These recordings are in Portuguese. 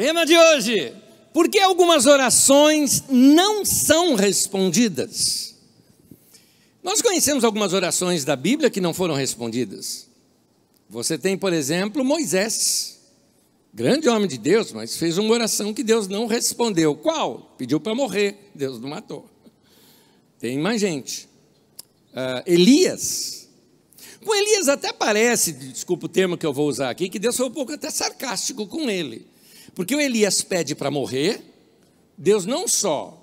Tema de hoje: por que algumas orações não são respondidas? Nós conhecemos algumas orações da Bíblia que não foram respondidas. Você tem, por exemplo, Moisés, grande homem de Deus, mas fez uma oração que Deus não respondeu. Qual? Pediu para morrer, Deus não matou. Tem mais gente. Uh, Elias. Com Elias até parece, desculpa o termo que eu vou usar aqui, que Deus foi um pouco até sarcástico com ele. Porque o Elias pede para morrer, Deus não só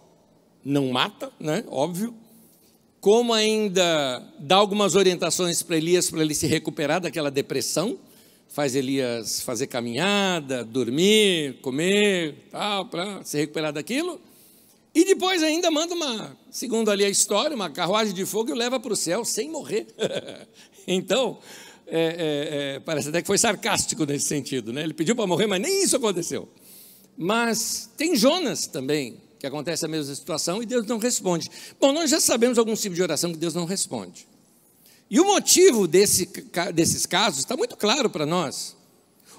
não mata, né, óbvio, como ainda dá algumas orientações para Elias para ele se recuperar daquela depressão, faz Elias fazer caminhada, dormir, comer, tal, para se recuperar daquilo. E depois ainda manda uma, segundo ali a história, uma carruagem de fogo e o leva para o céu sem morrer. então, é, é, é, parece até que foi sarcástico nesse sentido, né? Ele pediu para morrer, mas nem isso aconteceu. Mas tem Jonas também, que acontece a mesma situação e Deus não responde. Bom, nós já sabemos alguns tipos de oração que Deus não responde. E o motivo desse, desses casos está muito claro para nós.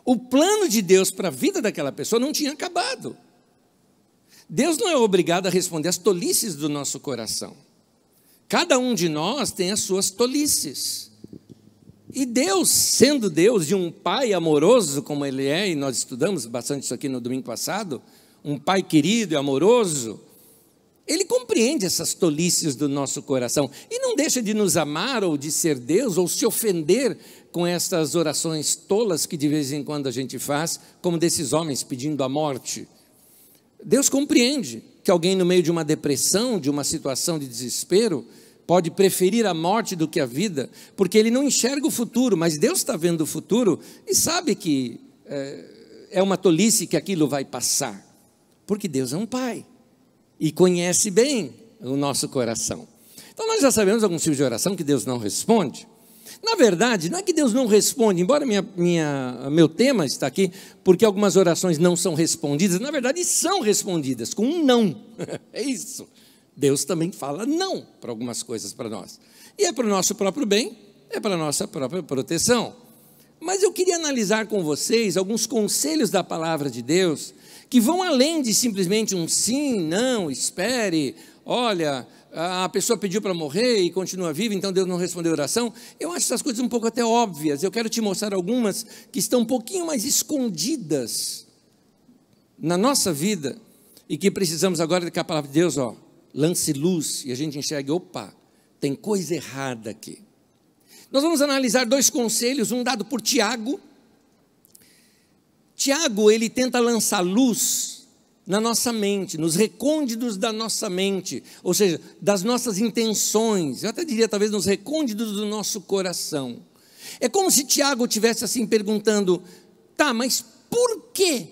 O plano de Deus para a vida daquela pessoa não tinha acabado. Deus não é obrigado a responder às tolices do nosso coração. Cada um de nós tem as suas tolices. E Deus, sendo Deus de um pai amoroso como Ele é, e nós estudamos bastante isso aqui no domingo passado, um pai querido e amoroso, Ele compreende essas tolices do nosso coração e não deixa de nos amar ou de ser Deus ou se ofender com essas orações tolas que de vez em quando a gente faz, como desses homens pedindo a morte. Deus compreende que alguém no meio de uma depressão, de uma situação de desespero, pode preferir a morte do que a vida, porque ele não enxerga o futuro, mas Deus está vendo o futuro e sabe que é, é uma tolice que aquilo vai passar, porque Deus é um Pai e conhece bem o nosso coração. Então nós já sabemos alguns tipos de oração que Deus não responde. Na verdade, não é que Deus não responde, embora minha, minha, meu tema está aqui, porque algumas orações não são respondidas, na verdade são respondidas com um não. é isso. Deus também fala não para algumas coisas para nós. E é para o nosso próprio bem, é para a nossa própria proteção. Mas eu queria analisar com vocês alguns conselhos da palavra de Deus que vão além de simplesmente um sim, não, espere, olha, a pessoa pediu para morrer e continua viva, então Deus não respondeu a oração. Eu acho essas coisas um pouco até óbvias. Eu quero te mostrar algumas que estão um pouquinho mais escondidas na nossa vida e que precisamos agora que a palavra de Deus, ó, lance luz e a gente enxergue, opa, tem coisa errada aqui. Nós vamos analisar dois conselhos, um dado por Tiago. Tiago, ele tenta lançar luz na nossa mente, nos recônditos da nossa mente, ou seja, das nossas intenções, eu até diria talvez nos recônditos do nosso coração. É como se Tiago tivesse assim perguntando: tá, mas por que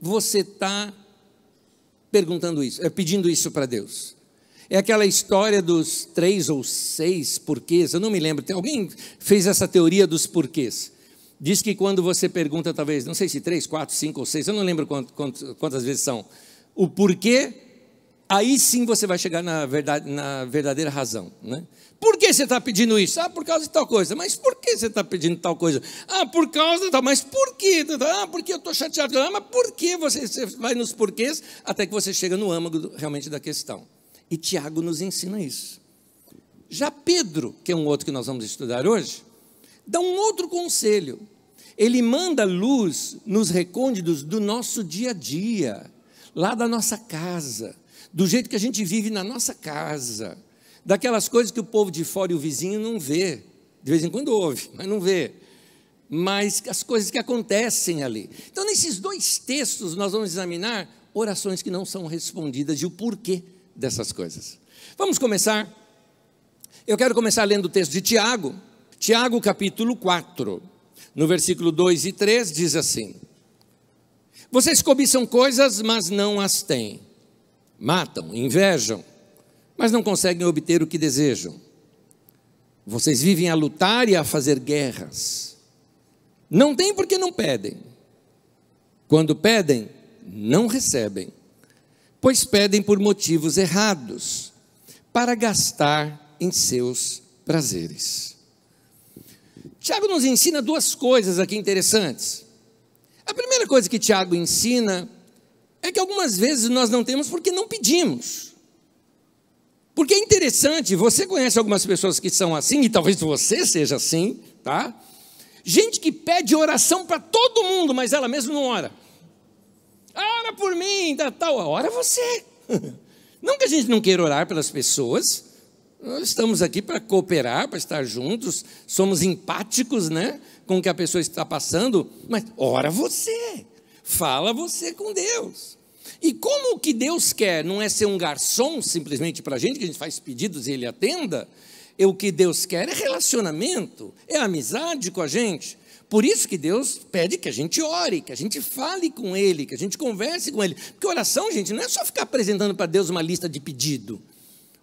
você está perguntando isso, é, pedindo isso para Deus. É aquela história dos três ou seis porquês, eu não me lembro. Alguém fez essa teoria dos porquês. Diz que quando você pergunta, talvez, não sei se três, quatro, cinco ou seis, eu não lembro quantas vezes são, o porquê, aí sim você vai chegar na, verdade, na verdadeira razão. Né? Por que você está pedindo isso? Ah, por causa de tal coisa. Mas por que você está pedindo tal coisa? Ah, por causa de tal. Mas por quê? Ah, porque eu estou chateado. Ah, mas por que você, você vai nos porquês até que você chega no âmago realmente da questão? E Tiago nos ensina isso. Já Pedro, que é um outro que nós vamos estudar hoje, dá um outro conselho. Ele manda luz nos recônditos do nosso dia a dia, lá da nossa casa, do jeito que a gente vive na nossa casa daquelas coisas que o povo de fora e o vizinho não vê. De vez em quando ouve, mas não vê. Mas as coisas que acontecem ali. Então, nesses dois textos, nós vamos examinar orações que não são respondidas e o porquê dessas coisas. Vamos começar. Eu quero começar lendo o texto de Tiago, Tiago capítulo 4, no versículo 2 e 3, diz assim: Vocês cobiçam coisas, mas não as têm, matam, invejam, mas não conseguem obter o que desejam. Vocês vivem a lutar e a fazer guerras. Não têm porque não pedem. Quando pedem, não recebem, pois pedem por motivos errados, para gastar em seus prazeres. Tiago nos ensina duas coisas aqui interessantes. A primeira coisa que Tiago ensina é que algumas vezes nós não temos porque não pedimos. Porque é interessante, você conhece algumas pessoas que são assim, e talvez você seja assim, tá? Gente que pede oração para todo mundo, mas ela mesma não ora. Ora por mim, tá, tal, ora você. Não que a gente não queira orar pelas pessoas, nós estamos aqui para cooperar, para estar juntos, somos empáticos, né, com o que a pessoa está passando, mas ora você, fala você com Deus. E como o que Deus quer não é ser um garçom simplesmente para a gente, que a gente faz pedidos e ele atenda, o que Deus quer é relacionamento, é amizade com a gente. Por isso que Deus pede que a gente ore, que a gente fale com Ele, que a gente converse com Ele. Porque oração, gente, não é só ficar apresentando para Deus uma lista de pedido.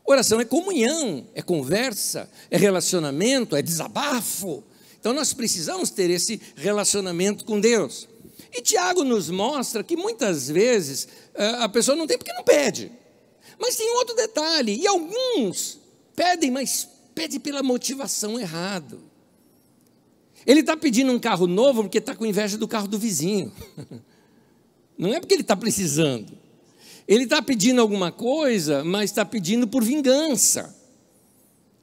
Oração é comunhão, é conversa, é relacionamento, é desabafo. Então nós precisamos ter esse relacionamento com Deus. E Tiago nos mostra que muitas vezes eh, a pessoa não tem porque não pede. Mas tem outro detalhe, e alguns pedem, mas pede pela motivação errada. Ele está pedindo um carro novo porque está com inveja do carro do vizinho. Não é porque ele está precisando. Ele está pedindo alguma coisa, mas está pedindo por vingança.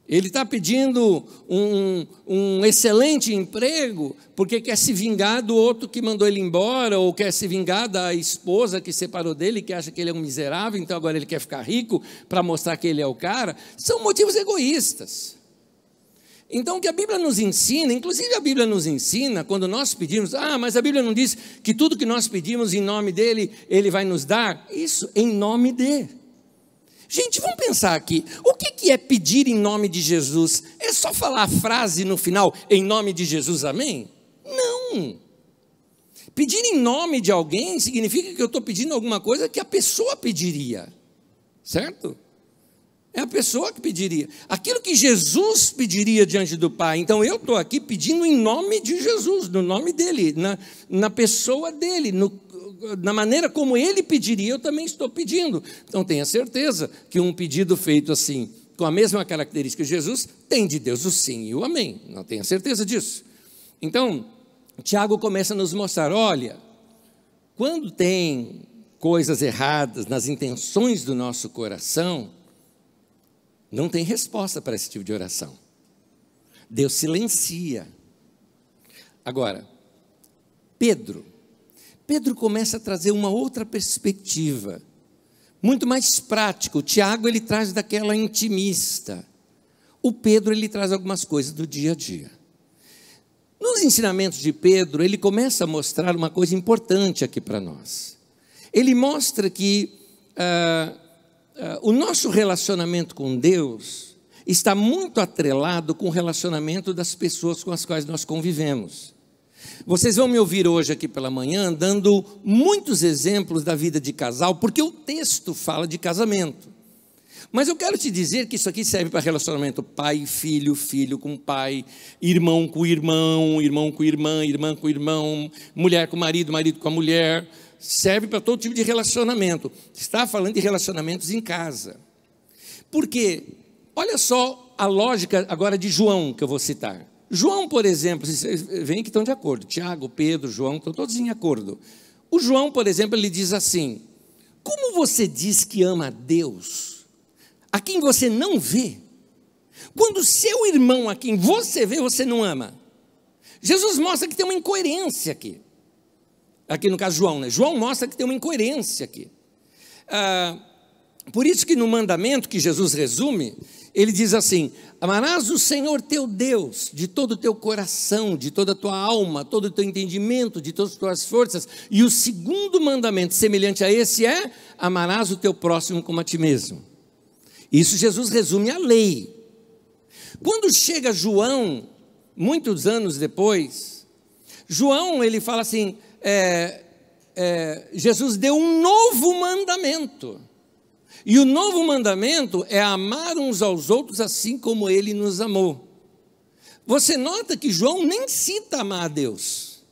Ele está pedindo um, um, excelente emprego porque quer se vingar do outro que mandou ele embora, ou quer se vingar da esposa que separou dele, que acha que ele é um miserável, então agora ele quer ficar rico para mostrar que ele é o cara. São motivos egoístas. Então, o que a Bíblia nos ensina, inclusive a Bíblia nos ensina, quando nós pedimos, ah, mas a Bíblia não diz que tudo que nós pedimos em nome dele, ele vai nos dar. Isso, em nome de. Gente, vamos pensar aqui, o que é pedir em nome de Jesus? É só falar a frase no final, em nome de Jesus, amém? Não. Pedir em nome de alguém significa que eu estou pedindo alguma coisa que a pessoa pediria, certo? É a pessoa que pediria. Aquilo que Jesus pediria diante do Pai. Então eu estou aqui pedindo em nome de Jesus, no nome dele, na, na pessoa dele, no, na maneira como ele pediria, eu também estou pedindo. Então tenha certeza que um pedido feito assim, com a mesma característica de Jesus, tem de Deus o sim e o amém. Não tenha certeza disso. Então, Tiago começa a nos mostrar: olha, quando tem coisas erradas nas intenções do nosso coração, não tem resposta para esse tipo de oração. Deus silencia. Agora, Pedro, Pedro começa a trazer uma outra perspectiva, muito mais prática. O Tiago ele traz daquela intimista. O Pedro ele traz algumas coisas do dia a dia. Nos ensinamentos de Pedro, ele começa a mostrar uma coisa importante aqui para nós. Ele mostra que ah, ah, o nosso relacionamento com Deus está muito atrelado com o relacionamento das pessoas com as quais nós convivemos. Vocês vão me ouvir hoje aqui pela manhã dando muitos exemplos da vida de casal, porque o texto fala de casamento. Mas eu quero te dizer que isso aqui serve para relacionamento pai filho, filho com pai, irmão com irmão, irmão com irmã, irmã com irmão, mulher com marido, marido com a mulher serve para todo tipo de relacionamento. Está falando de relacionamentos em casa. Porque, olha só a lógica agora de João que eu vou citar. João, por exemplo, vocês veem que estão de acordo. Tiago, Pedro, João, estão todos em acordo. O João, por exemplo, ele diz assim: Como você diz que ama a Deus, a quem você não vê, quando seu irmão a quem você vê, você não ama? Jesus mostra que tem uma incoerência aqui. Aqui no caso João, né? João mostra que tem uma incoerência aqui. Ah, por isso que no mandamento que Jesus resume, ele diz assim: Amarás o Senhor teu Deus de todo o teu coração, de toda a tua alma, todo o teu entendimento, de todas as tuas forças. E o segundo mandamento, semelhante a esse, é: Amarás o teu próximo como a ti mesmo. Isso Jesus resume a lei. Quando chega João, muitos anos depois, João ele fala assim: é, é, Jesus deu um novo mandamento. E o novo mandamento é amar uns aos outros assim como ele nos amou. Você nota que João nem cita amar a Deus,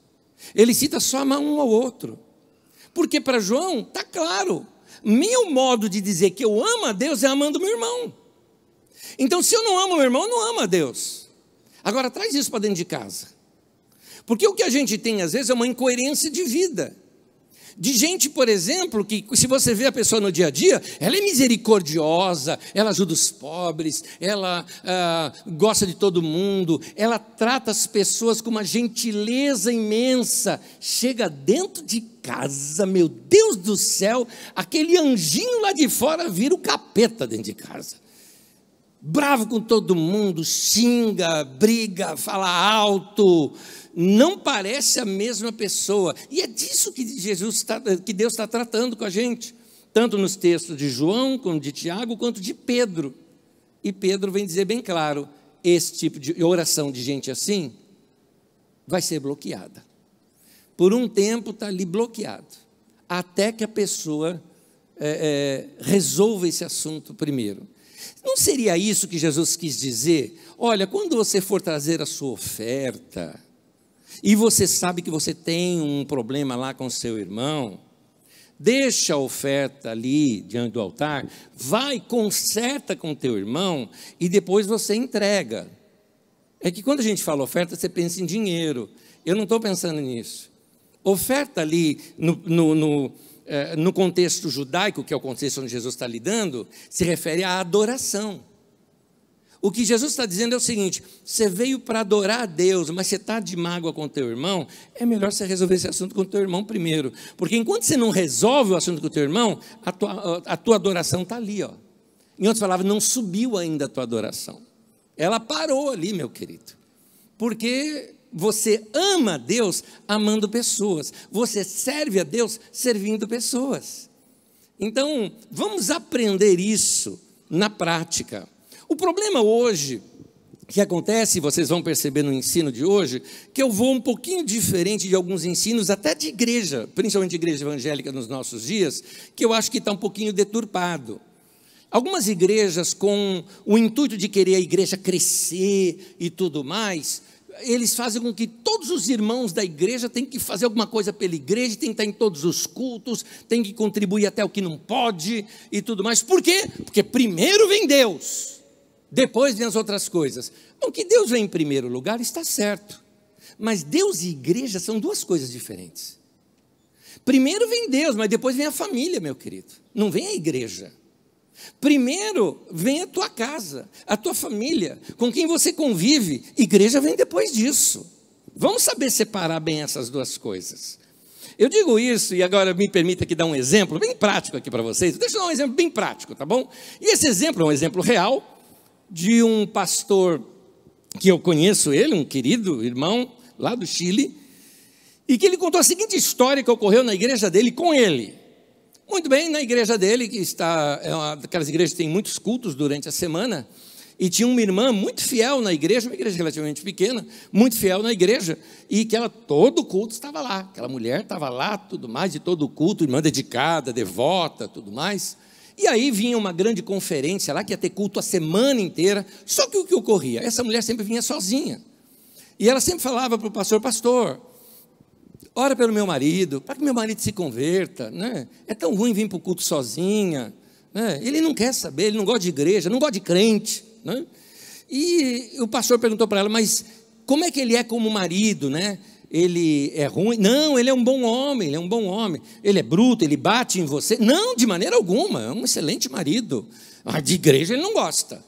ele cita só amar um ao outro. Porque para João está claro, meu modo de dizer que eu amo a Deus é amando meu irmão. Então, se eu não amo meu irmão, eu não amo a Deus. Agora, traz isso para dentro de casa. Porque o que a gente tem às vezes é uma incoerência de vida. De gente, por exemplo, que se você vê a pessoa no dia a dia, ela é misericordiosa, ela ajuda os pobres, ela ah, gosta de todo mundo, ela trata as pessoas com uma gentileza imensa. Chega dentro de casa, meu Deus do céu, aquele anjinho lá de fora vira o capeta dentro de casa. Bravo com todo mundo, xinga, briga, fala alto, não parece a mesma pessoa. E é disso que Jesus está, que Deus está tratando com a gente, tanto nos textos de João, como de Tiago, quanto de Pedro. E Pedro vem dizer bem claro: esse tipo de oração de gente assim vai ser bloqueada. Por um tempo está ali bloqueado, até que a pessoa é, é, resolva esse assunto primeiro. Não seria isso que Jesus quis dizer? Olha, quando você for trazer a sua oferta, e você sabe que você tem um problema lá com seu irmão, deixa a oferta ali diante do altar, vai, conserta com teu irmão e depois você entrega. É que quando a gente fala oferta, você pensa em dinheiro. Eu não estou pensando nisso. Oferta ali no, no, no, eh, no contexto judaico, que é o contexto onde Jesus está lidando, se refere à adoração. O que Jesus está dizendo é o seguinte: você veio para adorar a Deus, mas você está de mágoa com teu irmão, é melhor você resolver esse assunto com o teu irmão primeiro. Porque enquanto você não resolve o assunto com o teu irmão, a tua, a tua adoração está ali. Ó. Em outras palavras, não subiu ainda a tua adoração. Ela parou ali, meu querido. Porque você ama Deus amando pessoas. Você serve a Deus servindo pessoas. Então, vamos aprender isso na prática. O problema hoje que acontece, vocês vão perceber no ensino de hoje, que eu vou um pouquinho diferente de alguns ensinos, até de igreja, principalmente igreja evangélica nos nossos dias, que eu acho que está um pouquinho deturpado. Algumas igrejas, com o intuito de querer a igreja crescer e tudo mais, eles fazem com que todos os irmãos da igreja tenham que fazer alguma coisa pela igreja, tem que estar em todos os cultos, tem que contribuir até o que não pode e tudo mais. Por quê? Porque primeiro vem Deus. Depois vem as outras coisas. Bom, que Deus vem em primeiro lugar está certo. Mas Deus e igreja são duas coisas diferentes. Primeiro vem Deus, mas depois vem a família, meu querido. Não vem a igreja. Primeiro vem a tua casa, a tua família, com quem você convive. Igreja vem depois disso. Vamos saber separar bem essas duas coisas. Eu digo isso e agora me permita aqui dar um exemplo bem prático aqui para vocês. Deixa eu dar um exemplo bem prático, tá bom? E esse exemplo é um exemplo real de um pastor que eu conheço ele, um querido irmão lá do Chile, e que ele contou a seguinte história que ocorreu na igreja dele com ele. Muito bem, na igreja dele, que está, é uma daquelas igrejas que tem muitos cultos durante a semana, e tinha uma irmã muito fiel na igreja, uma igreja relativamente pequena, muito fiel na igreja, e que ela, todo culto estava lá. Aquela mulher estava lá, tudo mais, de todo culto, irmã dedicada, devota, tudo mais. E aí vinha uma grande conferência lá, que ia ter culto a semana inteira. Só que o que ocorria? Essa mulher sempre vinha sozinha. E ela sempre falava para o pastor: Pastor, ora pelo meu marido, para que meu marido se converta. Né? É tão ruim vir para o culto sozinha. Né? Ele não quer saber, ele não gosta de igreja, não gosta de crente. Né? E o pastor perguntou para ela: Mas como é que ele é como marido? Né? Ele é ruim. Não, ele é um bom homem, ele é um bom homem. Ele é bruto, ele bate em você. Não, de maneira alguma, é um excelente marido. Mas de igreja ele não gosta.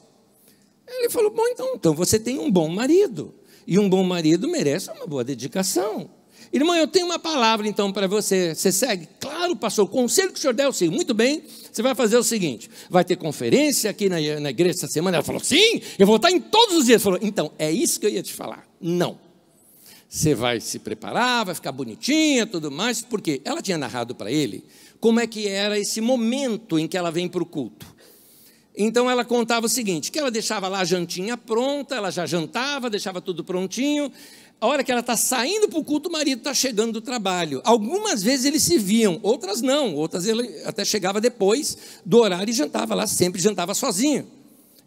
Ele falou: Bom, então, então você tem um bom marido. E um bom marido merece uma boa dedicação. Irmão, eu tenho uma palavra então para você. Você segue? Claro, pastor, o conselho que o senhor der, eu. Muito bem, você vai fazer o seguinte: vai ter conferência aqui na, na igreja essa semana. Ela falou: Sim, eu vou estar em todos os dias. Ele falou: Então, é isso que eu ia te falar. Não. Você vai se preparar, vai ficar bonitinha, tudo mais, porque ela tinha narrado para ele como é que era esse momento em que ela vem para o culto. Então ela contava o seguinte: que ela deixava lá a jantinha pronta, ela já jantava, deixava tudo prontinho. A hora que ela está saindo para o culto, o marido está chegando do trabalho. Algumas vezes eles se viam, outras não, outras ele até chegava depois do horário e jantava lá, sempre jantava sozinho.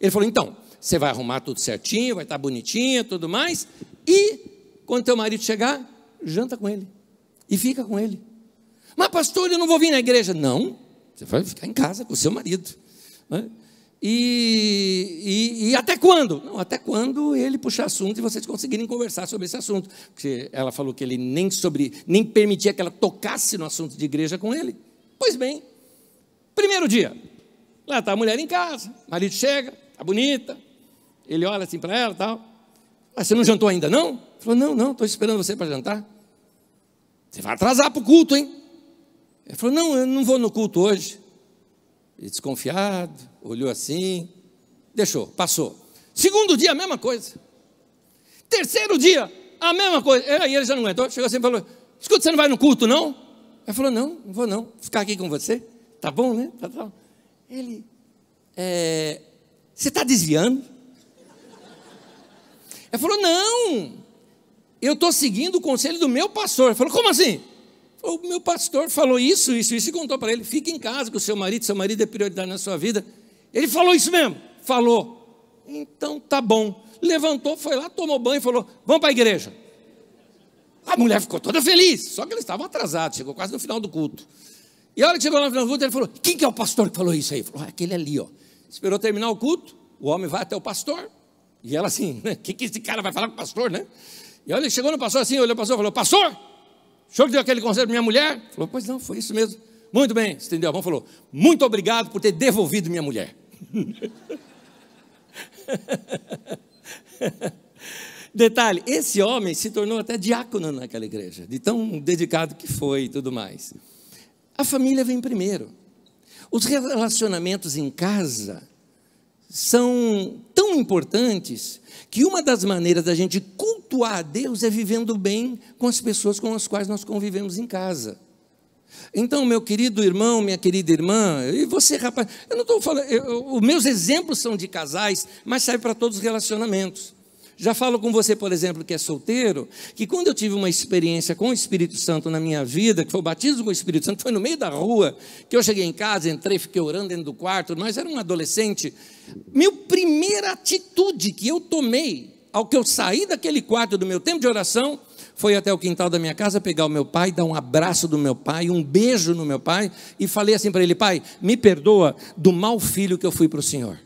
Ele falou: então, você vai arrumar tudo certinho, vai estar tá bonitinha, tudo mais, e quando teu marido chegar, janta com ele e fica com ele. Mas, pastor, eu não vou vir na igreja. Não, você vai ficar em casa com o seu marido. Né? E, e, e, até quando? Não, até quando ele puxar assunto e vocês conseguirem conversar sobre esse assunto. Porque ela falou que ele nem, sobre, nem permitia que ela tocasse no assunto de igreja com ele. Pois bem, primeiro dia, lá está a mulher em casa, o marido chega, está bonita, ele olha assim para ela tal. Ah, você não jantou ainda não? Falou, não, não, estou esperando você para jantar. Você vai atrasar para o culto, hein? Ele falou, não, eu não vou no culto hoje. E desconfiado, olhou assim, deixou, passou. Segundo dia, a mesma coisa. Terceiro dia, a mesma coisa. Aí ele já não aguentou, chegou assim e falou: Escuta, você não vai no culto, não? Ele falou: Não, não vou não, ficar aqui com você. Tá bom, né? Tá, tá. Ele, é, você está desviando? Ele falou: Não, eu estou seguindo o conselho do meu pastor. Ele falou: Como assim? O meu pastor falou isso, isso, isso e contou para ele: Fique em casa com o seu marido, seu marido é prioridade na sua vida. Ele falou isso mesmo? Falou. Então tá bom. Levantou, foi lá, tomou banho e falou: Vamos para a igreja. A mulher ficou toda feliz, só que eles estavam atrasados, chegou quase no final do culto. E a hora que chegou no final do culto, ele falou: Quem que é o pastor que falou isso aí? Ele falou: ah, Aquele ali, ó. Esperou terminar o culto, o homem vai até o pastor. E ela assim: O que, que esse cara vai falar com o pastor, né? E olha, chegou no pastor assim, olhou o pastor e falou: Pastor, o senhor deu aquele conselho para minha mulher? Falou: Pois não, foi isso mesmo. Muito bem, estendeu a mão falou: Muito obrigado por ter devolvido minha mulher. Detalhe: esse homem se tornou até diácono naquela igreja, de tão dedicado que foi e tudo mais. A família vem primeiro. Os relacionamentos em casa são tão importantes que uma das maneiras da gente cultuar a Deus é vivendo bem com as pessoas com as quais nós convivemos em casa. Então, meu querido irmão, minha querida irmã, e você, rapaz, eu não estou falando, eu, os meus exemplos são de casais, mas serve para todos os relacionamentos. Já falo com você, por exemplo, que é solteiro, que quando eu tive uma experiência com o Espírito Santo na minha vida, que foi o batismo com o Espírito Santo, foi no meio da rua, que eu cheguei em casa, entrei, fiquei orando dentro do quarto, mas era um adolescente. Minha primeira atitude que eu tomei ao que eu saí daquele quarto do meu tempo de oração foi até o quintal da minha casa pegar o meu pai, dar um abraço do meu pai, um beijo no meu pai e falei assim para ele: Pai, me perdoa do mau filho que eu fui para o Senhor.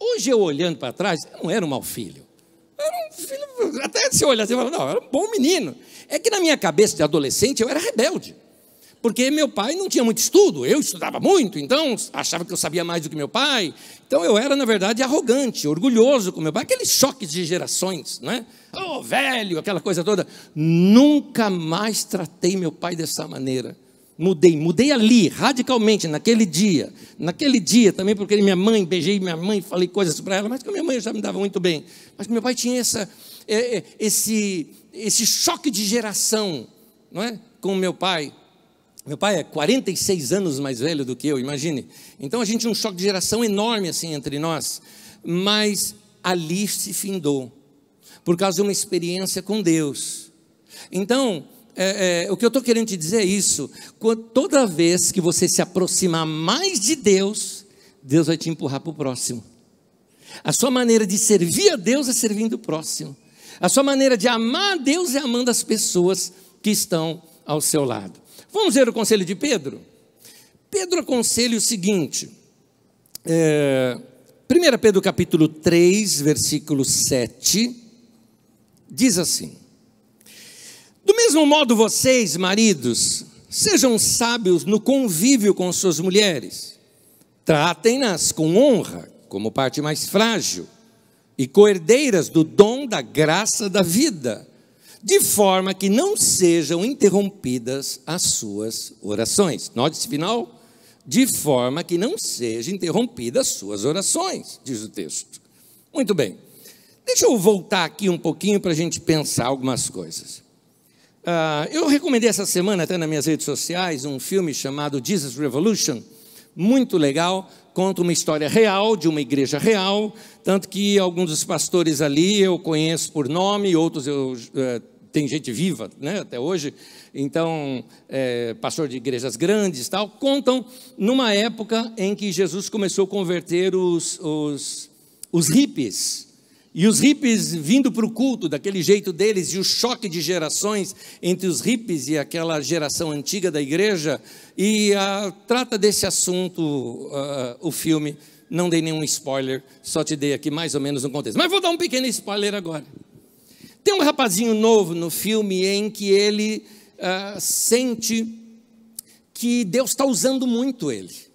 Hoje eu olhando para trás, eu não era um mau filho. Era um filho, até se olhar assim, não, era um bom menino. É que na minha cabeça de adolescente eu era rebelde porque meu pai não tinha muito estudo, eu estudava muito, então achava que eu sabia mais do que meu pai. Então eu era, na verdade, arrogante, orgulhoso com meu pai, aqueles choques de gerações, né? Oh, velho, aquela coisa toda. Nunca mais tratei meu pai dessa maneira. Mudei, mudei ali, radicalmente, naquele dia. Naquele dia também, porque minha mãe, beijei minha mãe, falei coisas para ela, mas com minha mãe já me dava muito bem. Mas meu pai tinha essa, é, é, esse, esse choque de geração, não é? Com meu pai. Meu pai é 46 anos mais velho do que eu, imagine. Então a gente tinha um choque de geração enorme assim entre nós. Mas ali se findou, por causa de uma experiência com Deus. Então, é, é, o que eu estou querendo te dizer é isso: toda vez que você se aproximar mais de Deus, Deus vai te empurrar para o próximo. A sua maneira de servir a Deus é servindo o próximo. A sua maneira de amar a Deus é amando as pessoas que estão ao seu lado. Vamos ver o conselho de Pedro? Pedro aconselha o seguinte, é, 1 Pedro capítulo 3, versículo 7, diz assim: Do mesmo modo vocês, maridos, sejam sábios no convívio com suas mulheres, tratem-nas com honra, como parte mais frágil, e coerdeiras do dom da graça da vida de forma que não sejam interrompidas as suas orações. Note esse final. De forma que não sejam interrompidas as suas orações, diz o texto. Muito bem. Deixa eu voltar aqui um pouquinho para a gente pensar algumas coisas. Uh, eu recomendei essa semana, até nas minhas redes sociais, um filme chamado Jesus Revolution, muito legal, conta uma história real de uma igreja real, tanto que alguns dos pastores ali eu conheço por nome, outros eu uh, tem gente viva né, até hoje, então, é, pastor de igrejas grandes tal, contam numa época em que Jesus começou a converter os, os, os hippies. E os hippies vindo para o culto, daquele jeito deles, e o choque de gerações entre os hippies e aquela geração antiga da igreja, e uh, trata desse assunto uh, o filme Não dei nenhum spoiler, só te dei aqui mais ou menos um contexto. Mas vou dar um pequeno spoiler agora. Tem um rapazinho novo no filme em que ele uh, sente que Deus está usando muito ele.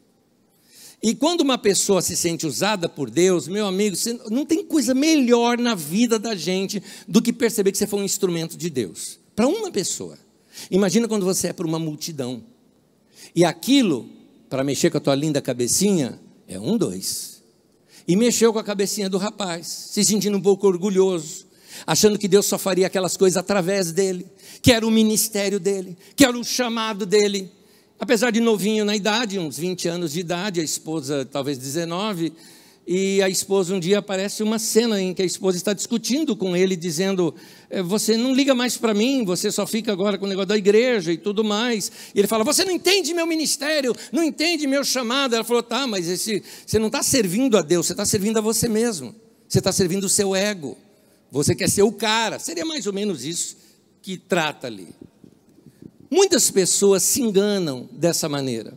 E quando uma pessoa se sente usada por Deus, meu amigo, não tem coisa melhor na vida da gente do que perceber que você foi um instrumento de Deus. Para uma pessoa. Imagina quando você é para uma multidão. E aquilo, para mexer com a tua linda cabecinha, é um, dois. E mexeu com a cabecinha do rapaz, se sentindo um pouco orgulhoso, achando que Deus só faria aquelas coisas através dele, que era o ministério dele, que era o chamado dele. Apesar de novinho na idade, uns 20 anos de idade, a esposa talvez 19, e a esposa um dia aparece uma cena em que a esposa está discutindo com ele, dizendo: é, Você não liga mais para mim, você só fica agora com o negócio da igreja e tudo mais. E ele fala: Você não entende meu ministério, não entende meu chamado. Ela falou: Tá, mas esse, você não está servindo a Deus, você está servindo a você mesmo, você está servindo o seu ego, você quer ser o cara. Seria mais ou menos isso que trata ali. Muitas pessoas se enganam dessa maneira.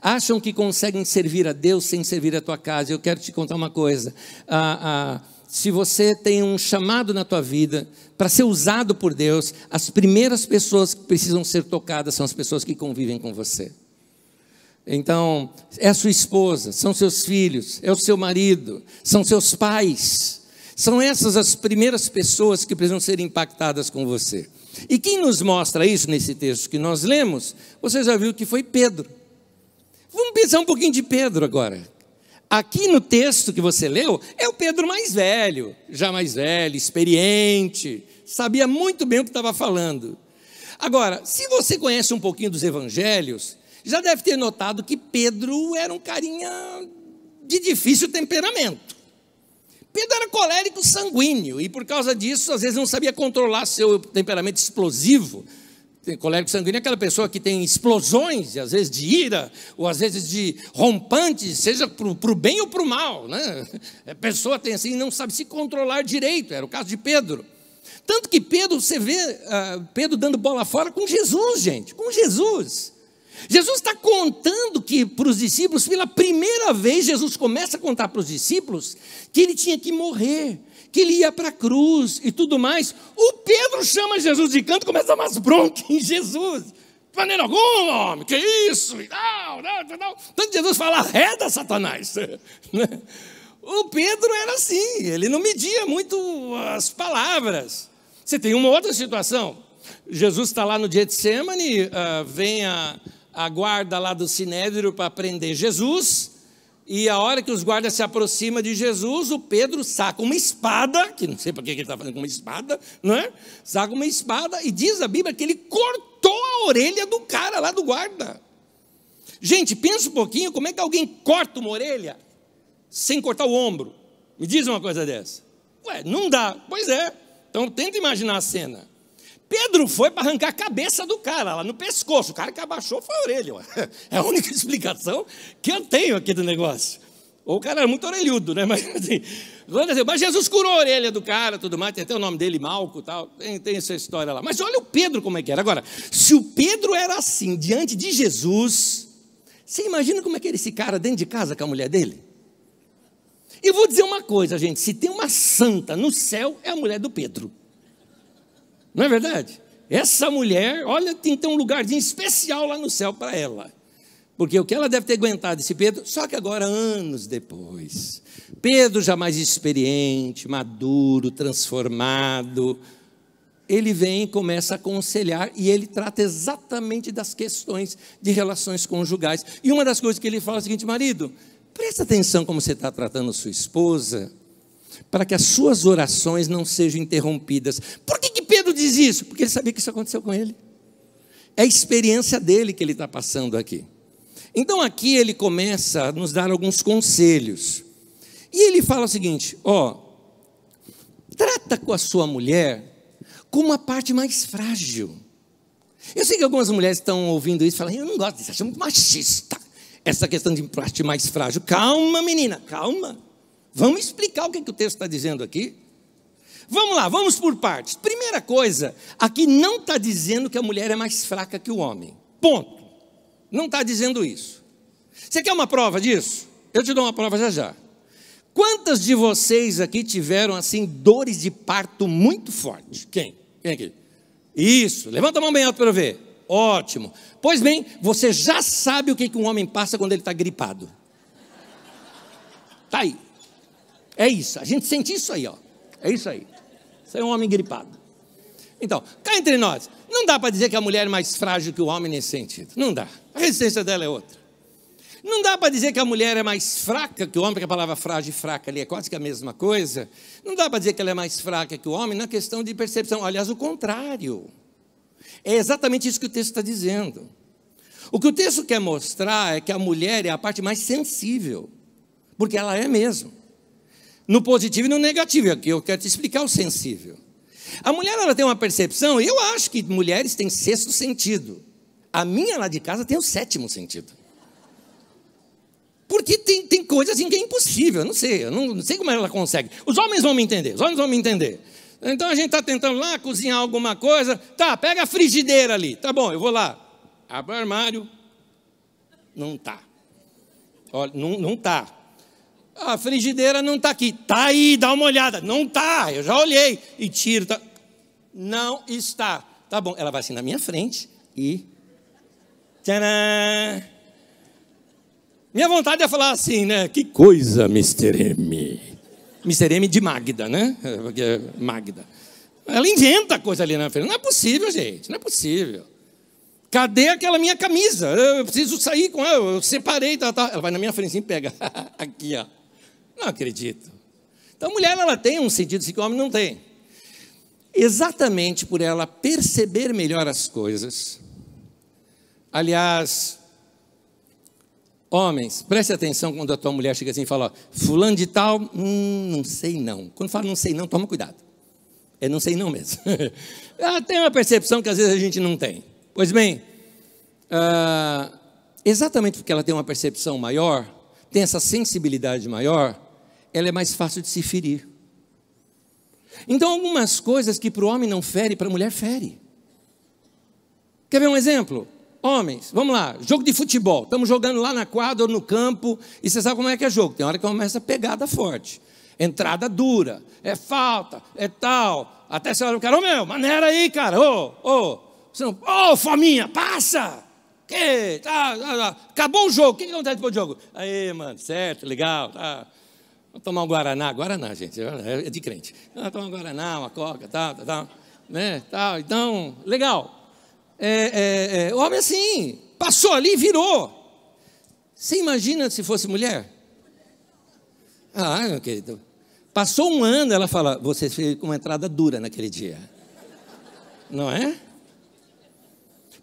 Acham que conseguem servir a Deus sem servir a tua casa. Eu quero te contar uma coisa. Ah, ah, se você tem um chamado na tua vida para ser usado por Deus, as primeiras pessoas que precisam ser tocadas são as pessoas que convivem com você. Então, é a sua esposa, são seus filhos, é o seu marido, são seus pais. São essas as primeiras pessoas que precisam ser impactadas com você. E quem nos mostra isso nesse texto que nós lemos, você já viu que foi Pedro. Vamos pensar um pouquinho de Pedro agora. Aqui no texto que você leu, é o Pedro mais velho, já mais velho, experiente, sabia muito bem o que estava falando. Agora, se você conhece um pouquinho dos evangelhos, já deve ter notado que Pedro era um carinha de difícil temperamento. Pedro era colérico sanguíneo e por causa disso, às vezes não sabia controlar seu temperamento explosivo. Colérico sanguíneo é aquela pessoa que tem explosões, às vezes de ira, ou às vezes de rompantes, seja para o bem ou para o mal. Né? A é, pessoa tem assim, não sabe se controlar direito, era o caso de Pedro. Tanto que Pedro, você vê uh, Pedro dando bola fora com Jesus, gente, com Jesus. Jesus está contando que para os discípulos, pela primeira vez, Jesus começa a contar para os discípulos que ele tinha que morrer, que ele ia para a cruz e tudo mais. O Pedro chama Jesus de canto e começa a dar umas broncas em Jesus. De maneira alguma, homem, que isso? Não, não, não. Tanto Jesus fala, reda Satanás. Né? O Pedro era assim, ele não media muito as palavras. Você tem uma outra situação. Jesus está lá no Getsemane, uh, vem a, a guarda lá do Sinédrio para prender Jesus. E a hora que os guardas se aproximam de Jesus, o Pedro saca uma espada, que não sei para que ele está fazendo com uma espada, não é? Saca uma espada e diz a Bíblia que ele cortou a orelha do cara lá do guarda. Gente, pensa um pouquinho como é que alguém corta uma orelha sem cortar o ombro. Me diz uma coisa dessa. Ué, não dá. Pois é. Então tenta imaginar a cena. Pedro foi para arrancar a cabeça do cara, lá no pescoço. O cara que abaixou foi a orelha. É a única explicação que eu tenho aqui do negócio. Ou o cara era muito orelhudo, né? Mas, assim, mas Jesus curou a orelha do cara, tudo mais, tem até o nome dele, Malco tal. Tem, tem essa história lá. Mas olha o Pedro como é que era. Agora, se o Pedro era assim diante de Jesus, você imagina como é que era esse cara dentro de casa com a mulher dele? E vou dizer uma coisa, gente: se tem uma santa no céu, é a mulher do Pedro. Não é verdade? Essa mulher, olha, tem então um lugarzinho especial lá no céu para ela. Porque o que ela deve ter aguentado esse Pedro, só que agora, anos depois, Pedro já mais experiente, maduro, transformado, ele vem e começa a aconselhar e ele trata exatamente das questões de relações conjugais. E uma das coisas que ele fala é o seguinte: marido, presta atenção como você está tratando sua esposa, para que as suas orações não sejam interrompidas. Por que, Pedro diz isso? Porque ele sabia que isso aconteceu com ele. É a experiência dele que ele está passando aqui. Então aqui ele começa a nos dar alguns conselhos. E ele fala o seguinte: ó, trata com a sua mulher como a parte mais frágil. Eu sei que algumas mulheres estão ouvindo isso e falam, eu não gosto disso, acho muito machista. Essa questão de parte mais frágil. Calma, menina, calma. Vamos explicar o que, é que o texto está dizendo aqui. Vamos lá, vamos por partes. Primeira coisa, aqui não está dizendo que a mulher é mais fraca que o homem. Ponto. Não está dizendo isso. Você quer uma prova disso? Eu te dou uma prova já já. Quantas de vocês aqui tiveram assim dores de parto muito fortes? Quem? Quem aqui? Isso, levanta a mão bem alto para eu ver. Ótimo. Pois bem, você já sabe o que, que um homem passa quando ele está gripado. Está aí. É isso, a gente sente isso aí, ó. É isso aí. É um homem gripado. Então, cá entre nós, não dá para dizer que a mulher é mais frágil que o homem nesse sentido. Não dá. A resistência dela é outra. Não dá para dizer que a mulher é mais fraca que o homem, porque a palavra frágil e fraca ali é quase que a mesma coisa. Não dá para dizer que ela é mais fraca que o homem na questão de percepção. Aliás, o contrário. É exatamente isso que o texto está dizendo. O que o texto quer mostrar é que a mulher é a parte mais sensível, porque ela é mesmo. No positivo e no negativo, aqui eu quero te explicar o sensível. A mulher ela tem uma percepção, eu acho que mulheres têm sexto sentido. A minha lá de casa tem o sétimo sentido. Porque tem, tem coisas em que é impossível, eu não sei, eu não, não sei como ela consegue. Os homens vão me entender, os homens vão me entender. Então a gente está tentando lá cozinhar alguma coisa. Tá, pega a frigideira ali. Tá bom, eu vou lá. Abre o armário. Não tá. Olha, não, não tá. A frigideira não está aqui. Tá aí, dá uma olhada. Não tá. Eu já olhei. E tiro. Tá. Não está. Tá bom. Ela vai assim na minha frente e. Tcharam! Minha vontade é falar assim, né? Que coisa, Mr. M. Mr. M de Magda, né? É, Magda. Ela inventa coisa ali na frente. Não é possível, gente. Não é possível. Cadê aquela minha camisa? Eu preciso sair com ela. Eu separei. Tá, tá. Ela vai na minha frente e pega. Aqui, ó. Não acredito. Então, a mulher ela tem um sentido que o homem não tem. Exatamente por ela perceber melhor as coisas. Aliás, Homens, preste atenção quando a tua mulher chega assim e fala, fulano de tal, hum, não sei não. Quando fala não sei não, toma cuidado. É não sei não mesmo. Ela tem uma percepção que às vezes a gente não tem. Pois bem, uh, exatamente porque ela tem uma percepção maior, tem essa sensibilidade maior, ela é mais fácil de se ferir. Então, algumas coisas que para o homem não fere, para a mulher fere. Quer ver um exemplo? Homens, vamos lá, jogo de futebol. Estamos jogando lá na quadra ou no campo, e você sabe como é que é jogo. Tem hora que começa pegada forte. Entrada dura, é falta, é tal. Até você olha o cara, ô meu, maneira aí, cara, ô, ô. Ô, fominha, passa! Que? Tá, tá, tá. Acabou o jogo, o que, que acontece depois do jogo? Aí, mano, certo, legal, tá. Vamos tomar um Guaraná, Guaraná, gente, é de crente. Vamos tomar um Guaraná, uma coca, tal, tal, tal. Né, tal. Então, legal é, é, é, o homem assim, passou ali e virou. Você imagina se fosse mulher? Ah, meu querido. Passou um ano, ela fala, você fez uma entrada dura naquele dia. Não é?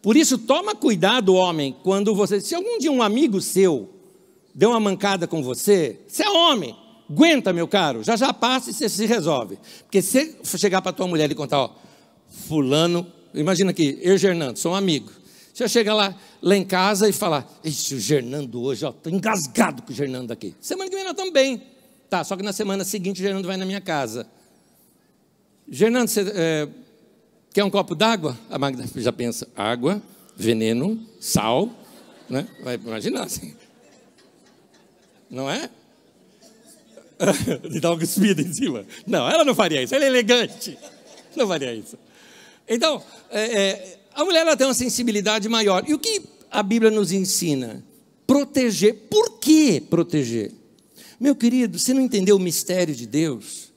Por isso, toma cuidado, homem, quando você. Se algum dia um amigo seu deu uma mancada com você, você é homem, aguenta, meu caro, já já passa e você se resolve. Porque se você chegar para tua mulher e contar, ó, fulano Imagina aqui, eu e Gernando, sou um amigo. Você chega lá, lá em casa e falar, ixi, o Gernando hoje, estou engasgado com o Gernando aqui. Semana que vem nós estamos bem. Tá, só que na semana seguinte o Gernando vai na minha casa. Gernando, você é, quer um copo d'água? A Magda já pensa, água, veneno, sal, né? Vai imaginar assim. Não é? De dar uma cuspida em cima. Não, ela não faria isso, ela é elegante. Não faria isso. Então, é, é, a mulher ela tem uma sensibilidade maior. E o que a Bíblia nos ensina? Proteger. Por que proteger? Meu querido, você não entendeu o mistério de Deus?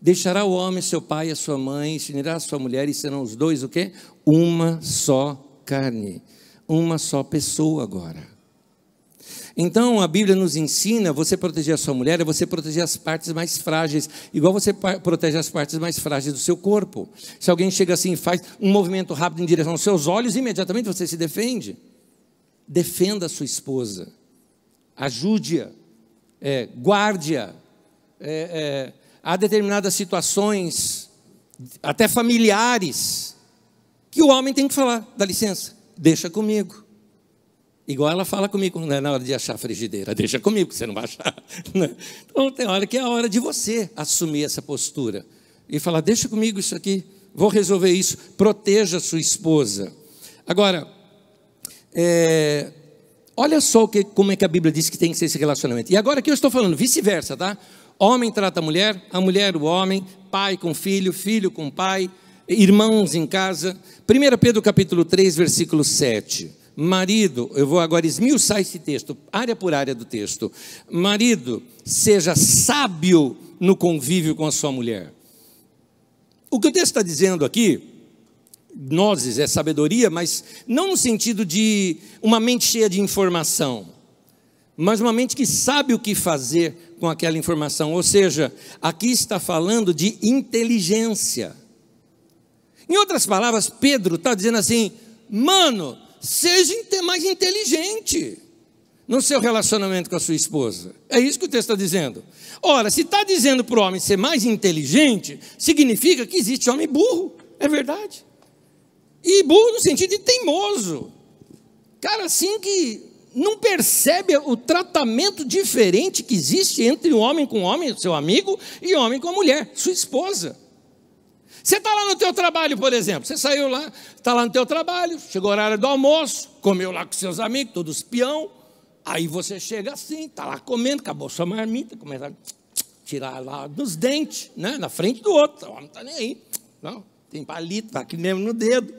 Deixará o homem seu pai e a sua mãe, se unirá a sua mulher, e serão os dois o quê? Uma só carne. Uma só pessoa agora. Então a Bíblia nos ensina: você proteger a sua mulher é você proteger as partes mais frágeis, igual você protege as partes mais frágeis do seu corpo. Se alguém chega assim e faz um movimento rápido em direção aos seus olhos, imediatamente você se defende. Defenda a sua esposa, ajude-a, é, guarde-a. É, é, há determinadas situações, até familiares, que o homem tem que falar: dá licença, deixa comigo. Igual ela fala comigo né, na hora de achar a frigideira, deixa comigo, que você não vai achar. Né? Então tem hora que é a hora de você assumir essa postura e falar: deixa comigo isso aqui, vou resolver isso, proteja a sua esposa. Agora, é, Olha só que, como é que a Bíblia diz que tem que ser esse relacionamento. E agora aqui eu estou falando vice-versa, tá? Homem trata a mulher, a mulher o homem, pai com filho, filho com pai, irmãos em casa. 1 Pedro capítulo 3, versículo 7. Marido, eu vou agora esmiuçar esse texto, área por área do texto. Marido, seja sábio no convívio com a sua mulher. O que o texto está dizendo aqui, nozes é sabedoria, mas não no sentido de uma mente cheia de informação, mas uma mente que sabe o que fazer com aquela informação. Ou seja, aqui está falando de inteligência. Em outras palavras, Pedro está dizendo assim: mano, seja mais inteligente no seu relacionamento com a sua esposa. É isso que o texto está dizendo. Ora, se está dizendo para o homem ser mais inteligente, significa que existe homem burro. É verdade. E burro no sentido de teimoso. Cara assim que não percebe o tratamento diferente que existe entre o homem com o homem, seu amigo, e o homem com a mulher, sua esposa. Você está lá no teu trabalho, por exemplo, você saiu lá, está lá no teu trabalho, chegou o horário do almoço, comeu lá com seus amigos, todos espião, aí você chega assim, está lá comendo, acabou sua marmita, começa a tirar lá dos dentes, né, na frente do outro, o homem não está nem aí, não, tem palito, está aqui mesmo no dedo,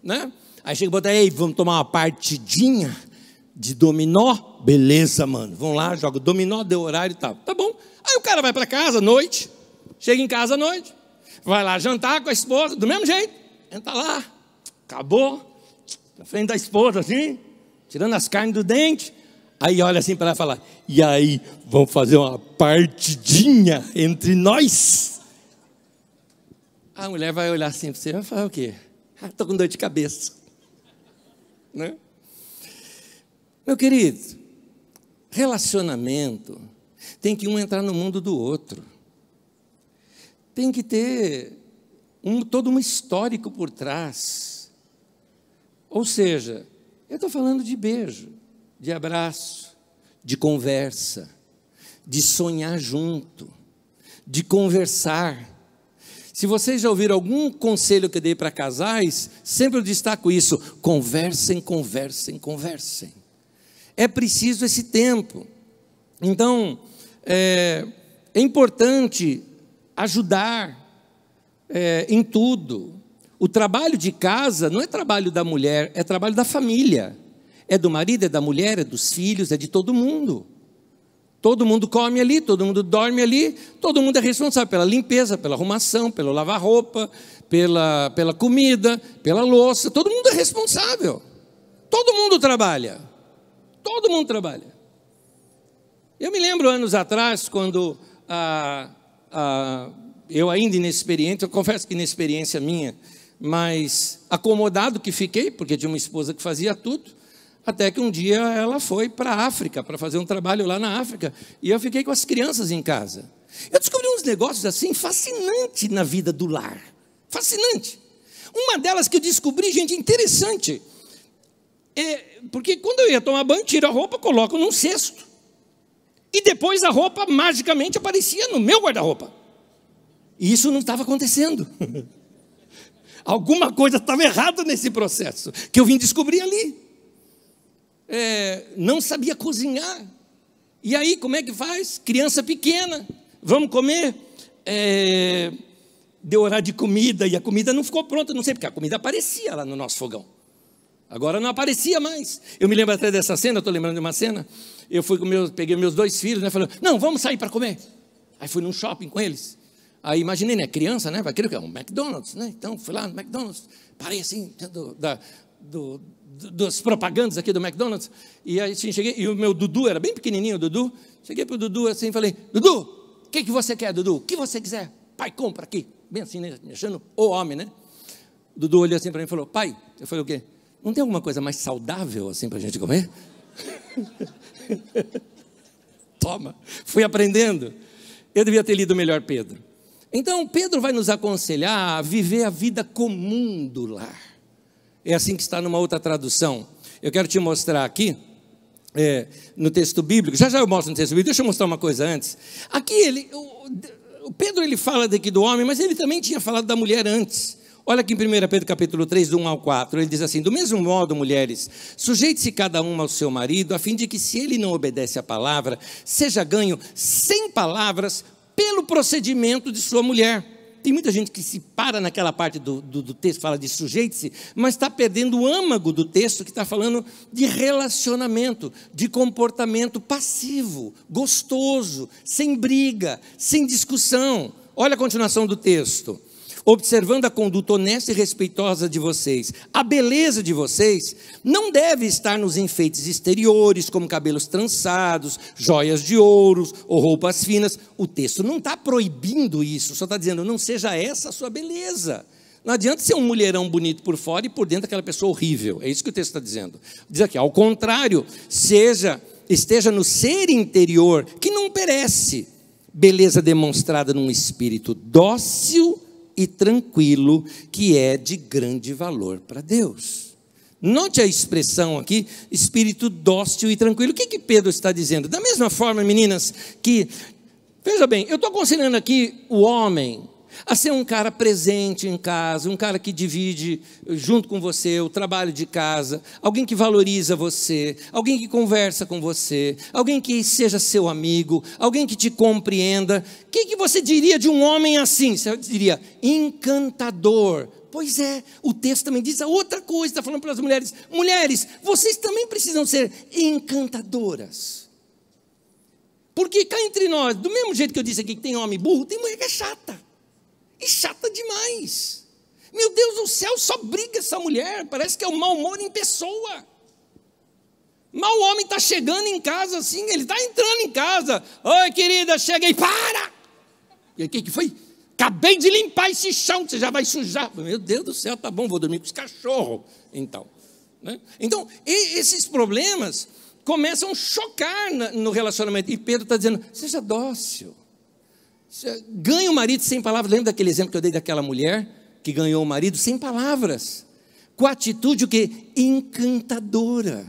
né? Aí chega e bota, ei, vamos tomar uma partidinha de dominó? Beleza, mano, vamos lá, joga dominó, deu horário e tal, tá bom. Aí o cara vai para casa à noite, chega em casa à noite, vai lá jantar com a esposa, do mesmo jeito, entra lá, acabou, na frente da esposa, assim, tirando as carnes do dente. Aí olha assim para ela e fala: E aí, vamos fazer uma partidinha entre nós? A mulher vai olhar assim para você e vai falar o quê? Estou ah, com dor de cabeça. Né? Meu querido, relacionamento tem que um entrar no mundo do outro tem que ter um, todo um histórico por trás. Ou seja, eu estou falando de beijo, de abraço, de conversa, de sonhar junto, de conversar. Se vocês já ouviram algum conselho que eu dei para casais, sempre eu destaco isso: conversem, conversem, conversem. É preciso esse tempo. Então, é, é importante ajudar é, em tudo. O trabalho de casa não é trabalho da mulher, é trabalho da família. É do marido, é da mulher, é dos filhos, é de todo mundo. Todo mundo come ali, todo mundo dorme ali, todo mundo é responsável pela limpeza, pela arrumação, pelo lavar roupa, pela, pela comida, pela louça, todo mundo é responsável. Todo mundo trabalha. Todo mundo trabalha. Eu me lembro anos atrás, quando a, eu ainda inexperiente, eu confesso que inexperiência minha, mas acomodado que fiquei, porque tinha uma esposa que fazia tudo, até que um dia ela foi para a África, para fazer um trabalho lá na África, e eu fiquei com as crianças em casa. Eu descobri uns negócios assim fascinantes na vida do lar. Fascinante. Uma delas que eu descobri, gente, interessante. É, porque quando eu ia tomar banho, tiro a roupa, coloco num cesto. E depois a roupa magicamente aparecia no meu guarda-roupa. E isso não estava acontecendo. Alguma coisa estava errada nesse processo, que eu vim descobrir ali. É, não sabia cozinhar. E aí, como é que faz? Criança pequena, vamos comer. É, deu horário de comida e a comida não ficou pronta, não sei, porque a comida aparecia lá no nosso fogão. Agora não aparecia mais. Eu me lembro até dessa cena, estou lembrando de uma cena. Eu fui com meus, peguei meus dois filhos, né, falando, não, vamos sair para comer. Aí fui num shopping com eles. Aí imaginei, né, criança, né, vai querer o quê? Um McDonald's, né? Então fui lá no McDonald's, parei assim, do, da, do, das propagandas aqui do McDonald's. E aí assim, cheguei, e o meu Dudu era bem pequenininho, o Dudu. Cheguei para o Dudu assim e falei, Dudu, o que, que você quer, Dudu? O que você quiser? Pai, compra aqui. Bem assim, né, me achando o homem, né? O Dudu olhou assim para mim e falou, pai, eu falei o quê? Não tem alguma coisa mais saudável assim para a gente comer? Toma, fui aprendendo. Eu devia ter lido melhor Pedro. Então, Pedro vai nos aconselhar a viver a vida comum do lar. É assim que está numa outra tradução. Eu quero te mostrar aqui, é, no texto bíblico. Já já eu mostro no texto bíblico. Deixa eu mostrar uma coisa antes. Aqui ele, o, o Pedro ele fala daqui do homem, mas ele também tinha falado da mulher antes. Olha aqui em 1 Pedro capítulo 3, do 1 ao 4, ele diz assim: Do mesmo modo, mulheres, sujeite-se cada uma ao seu marido, a fim de que, se ele não obedece à palavra, seja ganho sem palavras pelo procedimento de sua mulher. Tem muita gente que se para naquela parte do, do, do texto, fala de sujeite-se, mas está perdendo o âmago do texto que está falando de relacionamento, de comportamento passivo, gostoso, sem briga, sem discussão. Olha a continuação do texto observando a conduta honesta e respeitosa de vocês. A beleza de vocês não deve estar nos enfeites exteriores, como cabelos trançados, joias de ouros ou roupas finas. O texto não está proibindo isso, só está dizendo, não seja essa a sua beleza. Não adianta ser um mulherão bonito por fora e por dentro aquela pessoa horrível. É isso que o texto está dizendo. Diz aqui, ao contrário, seja, esteja no ser interior que não perece. Beleza demonstrada num espírito dócil e tranquilo, que é de grande valor para Deus. Note a expressão aqui, espírito dócil e tranquilo. O que, que Pedro está dizendo? Da mesma forma, meninas, que, veja bem, eu estou aconselhando aqui o homem a ser um cara presente em casa, um cara que divide junto com você o trabalho de casa, alguém que valoriza você, alguém que conversa com você, alguém que seja seu amigo, alguém que te compreenda. O que, que você diria de um homem assim? Você diria encantador. Pois é, o texto também diz a outra coisa, está falando para as mulheres: mulheres, vocês também precisam ser encantadoras. Porque cá entre nós, do mesmo jeito que eu disse aqui que tem homem burro, tem mulher que é chata. E chata demais. Meu Deus do céu, só briga essa mulher. Parece que é o mau humor em pessoa. Mal homem está chegando em casa assim, ele está entrando em casa. Oi, querida, cheguei, para! E o que, que foi? Acabei de limpar esse chão, você já vai sujar. Meu Deus do céu, tá bom, vou dormir com os cachorros. Então, né? então esses problemas começam a chocar no relacionamento. E Pedro está dizendo: seja dócil. Ganha o marido sem palavras. Lembra daquele exemplo que eu dei daquela mulher que ganhou o marido sem palavras? Com atitude o que? Encantadora.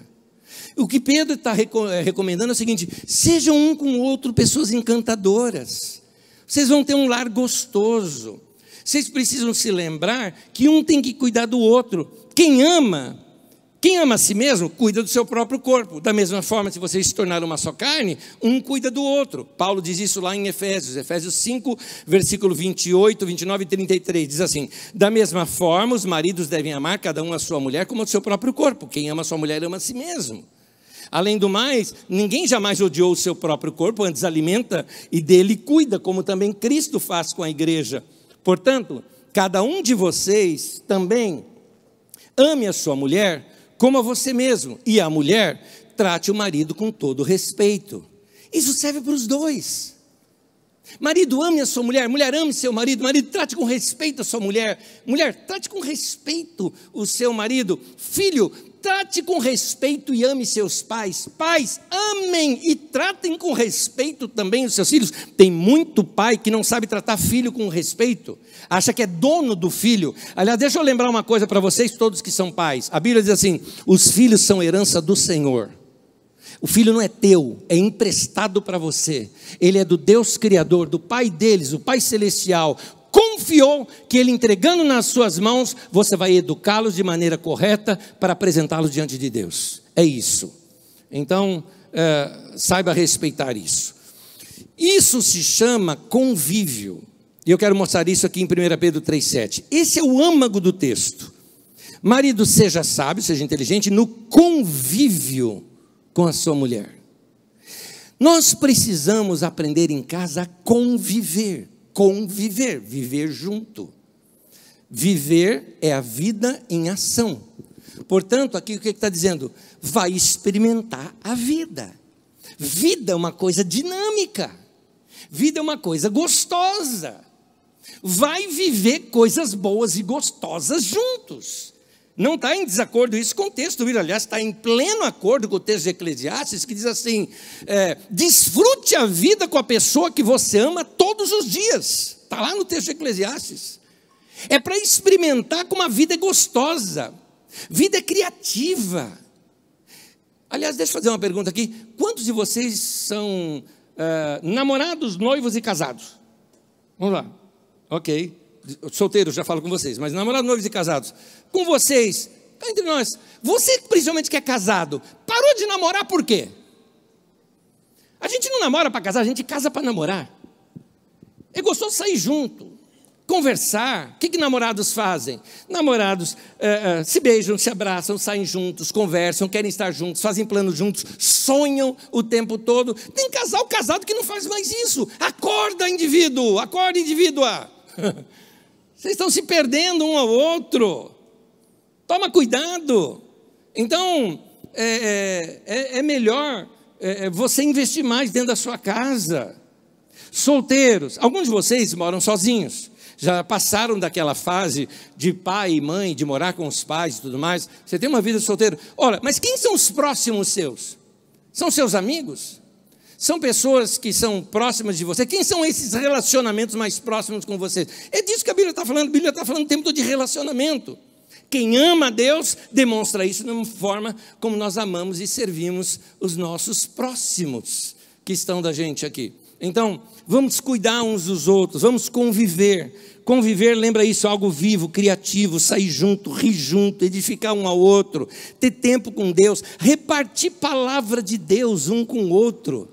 O que Pedro está eh, recomendando é o seguinte: sejam um com o outro pessoas encantadoras. Vocês vão ter um lar gostoso. Vocês precisam se lembrar que um tem que cuidar do outro. Quem ama quem ama a si mesmo, cuida do seu próprio corpo. Da mesma forma, se vocês se tornaram uma só carne, um cuida do outro. Paulo diz isso lá em Efésios, Efésios 5, versículo 28, 29 e 33. Diz assim: Da mesma forma, os maridos devem amar cada um a sua mulher como o seu próprio corpo. Quem ama a sua mulher ama a si mesmo. Além do mais, ninguém jamais odiou o seu próprio corpo, antes alimenta e dele cuida, como também Cristo faz com a igreja. Portanto, cada um de vocês também ame a sua mulher como a você mesmo. E a mulher, trate o marido com todo respeito. Isso serve para os dois. Marido, ame a sua mulher, mulher, ame seu marido, marido, trate com respeito a sua mulher, mulher, trate com respeito o seu marido, filho, Trate com respeito e ame seus pais. Pais, amem e tratem com respeito também os seus filhos. Tem muito pai que não sabe tratar filho com respeito, acha que é dono do filho. Aliás, deixa eu lembrar uma coisa para vocês, todos que são pais. A Bíblia diz assim: os filhos são herança do Senhor. O filho não é teu, é emprestado para você. Ele é do Deus Criador, do Pai deles, o Pai Celestial confiou que ele entregando nas suas mãos, você vai educá-los de maneira correta para apresentá-los diante de Deus. É isso. Então, é, saiba respeitar isso. Isso se chama convívio. E eu quero mostrar isso aqui em 1 Pedro 3,7. Esse é o âmago do texto. Marido, seja sábio, seja inteligente no convívio com a sua mulher. Nós precisamos aprender em casa a conviver conviver, viver junto. Viver é a vida em ação. Portanto, aqui o que está dizendo? Vai experimentar a vida. Vida é uma coisa dinâmica. Vida é uma coisa gostosa. Vai viver coisas boas e gostosas juntos. Não está em desacordo isso com o texto bíblico, aliás, está em pleno acordo com o texto de Eclesiastes, que diz assim: é, desfrute a vida com a pessoa que você ama todos os dias. Está lá no texto de Eclesiastes. É para experimentar como a vida é gostosa, vida é criativa. Aliás, deixa eu fazer uma pergunta aqui: quantos de vocês são é, namorados, noivos e casados? Vamos lá. Ok. Solteiros, já falo com vocês, mas namorados, noivos e casados, com vocês, entre nós, você principalmente que é casado, parou de namorar por quê? A gente não namora para casar, a gente casa para namorar. É gostoso sair junto, conversar. O que, que namorados fazem? Namorados é, é, se beijam, se abraçam, saem juntos, conversam, querem estar juntos, fazem planos juntos, sonham o tempo todo. Tem casal casado que não faz mais isso. Acorda, indivíduo, acorda, indivídua. Vocês estão se perdendo um ao outro. Toma cuidado. Então, é, é, é melhor é, você investir mais dentro da sua casa. Solteiros, alguns de vocês moram sozinhos já passaram daquela fase de pai e mãe, de morar com os pais e tudo mais. Você tem uma vida solteira. Olha, mas quem são os próximos seus? São seus amigos? São pessoas que são próximas de você? Quem são esses relacionamentos mais próximos com você? É disso que a Bíblia está falando. A Bíblia está falando o tempo todo de relacionamento. Quem ama a Deus demonstra isso na forma como nós amamos e servimos os nossos próximos que estão da gente aqui. Então, vamos cuidar uns dos outros, vamos conviver. Conviver, lembra isso, algo vivo, criativo, sair junto, rir junto, edificar um ao outro, ter tempo com Deus, repartir palavra de Deus um com o outro.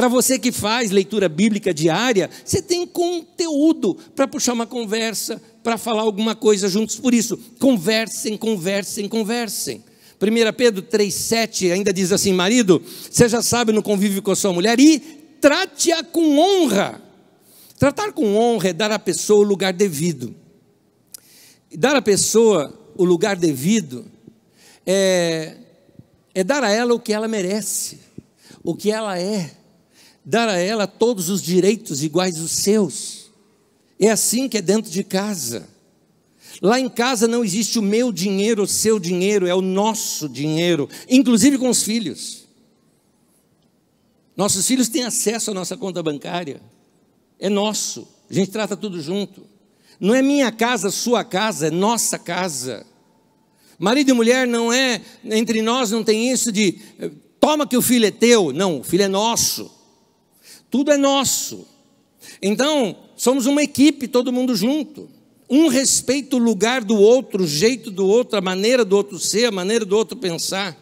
Para você que faz leitura bíblica diária, você tem conteúdo para puxar uma conversa, para falar alguma coisa juntos. Por isso, conversem, conversem, conversem. 1 Pedro 3,7 ainda diz assim: Marido, seja sábio no convívio com a sua mulher e trate-a com honra. Tratar com honra é dar à pessoa o lugar devido. Dar à pessoa o lugar devido é, é dar a ela o que ela merece, o que ela é, dar a ela todos os direitos iguais aos seus. É assim que é dentro de casa. Lá em casa não existe o meu dinheiro, o seu dinheiro, é o nosso dinheiro, inclusive com os filhos. Nossos filhos têm acesso à nossa conta bancária. É nosso. A gente trata tudo junto. Não é minha casa, sua casa, é nossa casa. Marido e mulher não é, entre nós não tem isso de toma que o filho é teu. Não, o filho é nosso. Tudo é nosso. Então, somos uma equipe, todo mundo junto. Um respeita o lugar do outro, o jeito do outro, a maneira do outro ser, a maneira do outro pensar.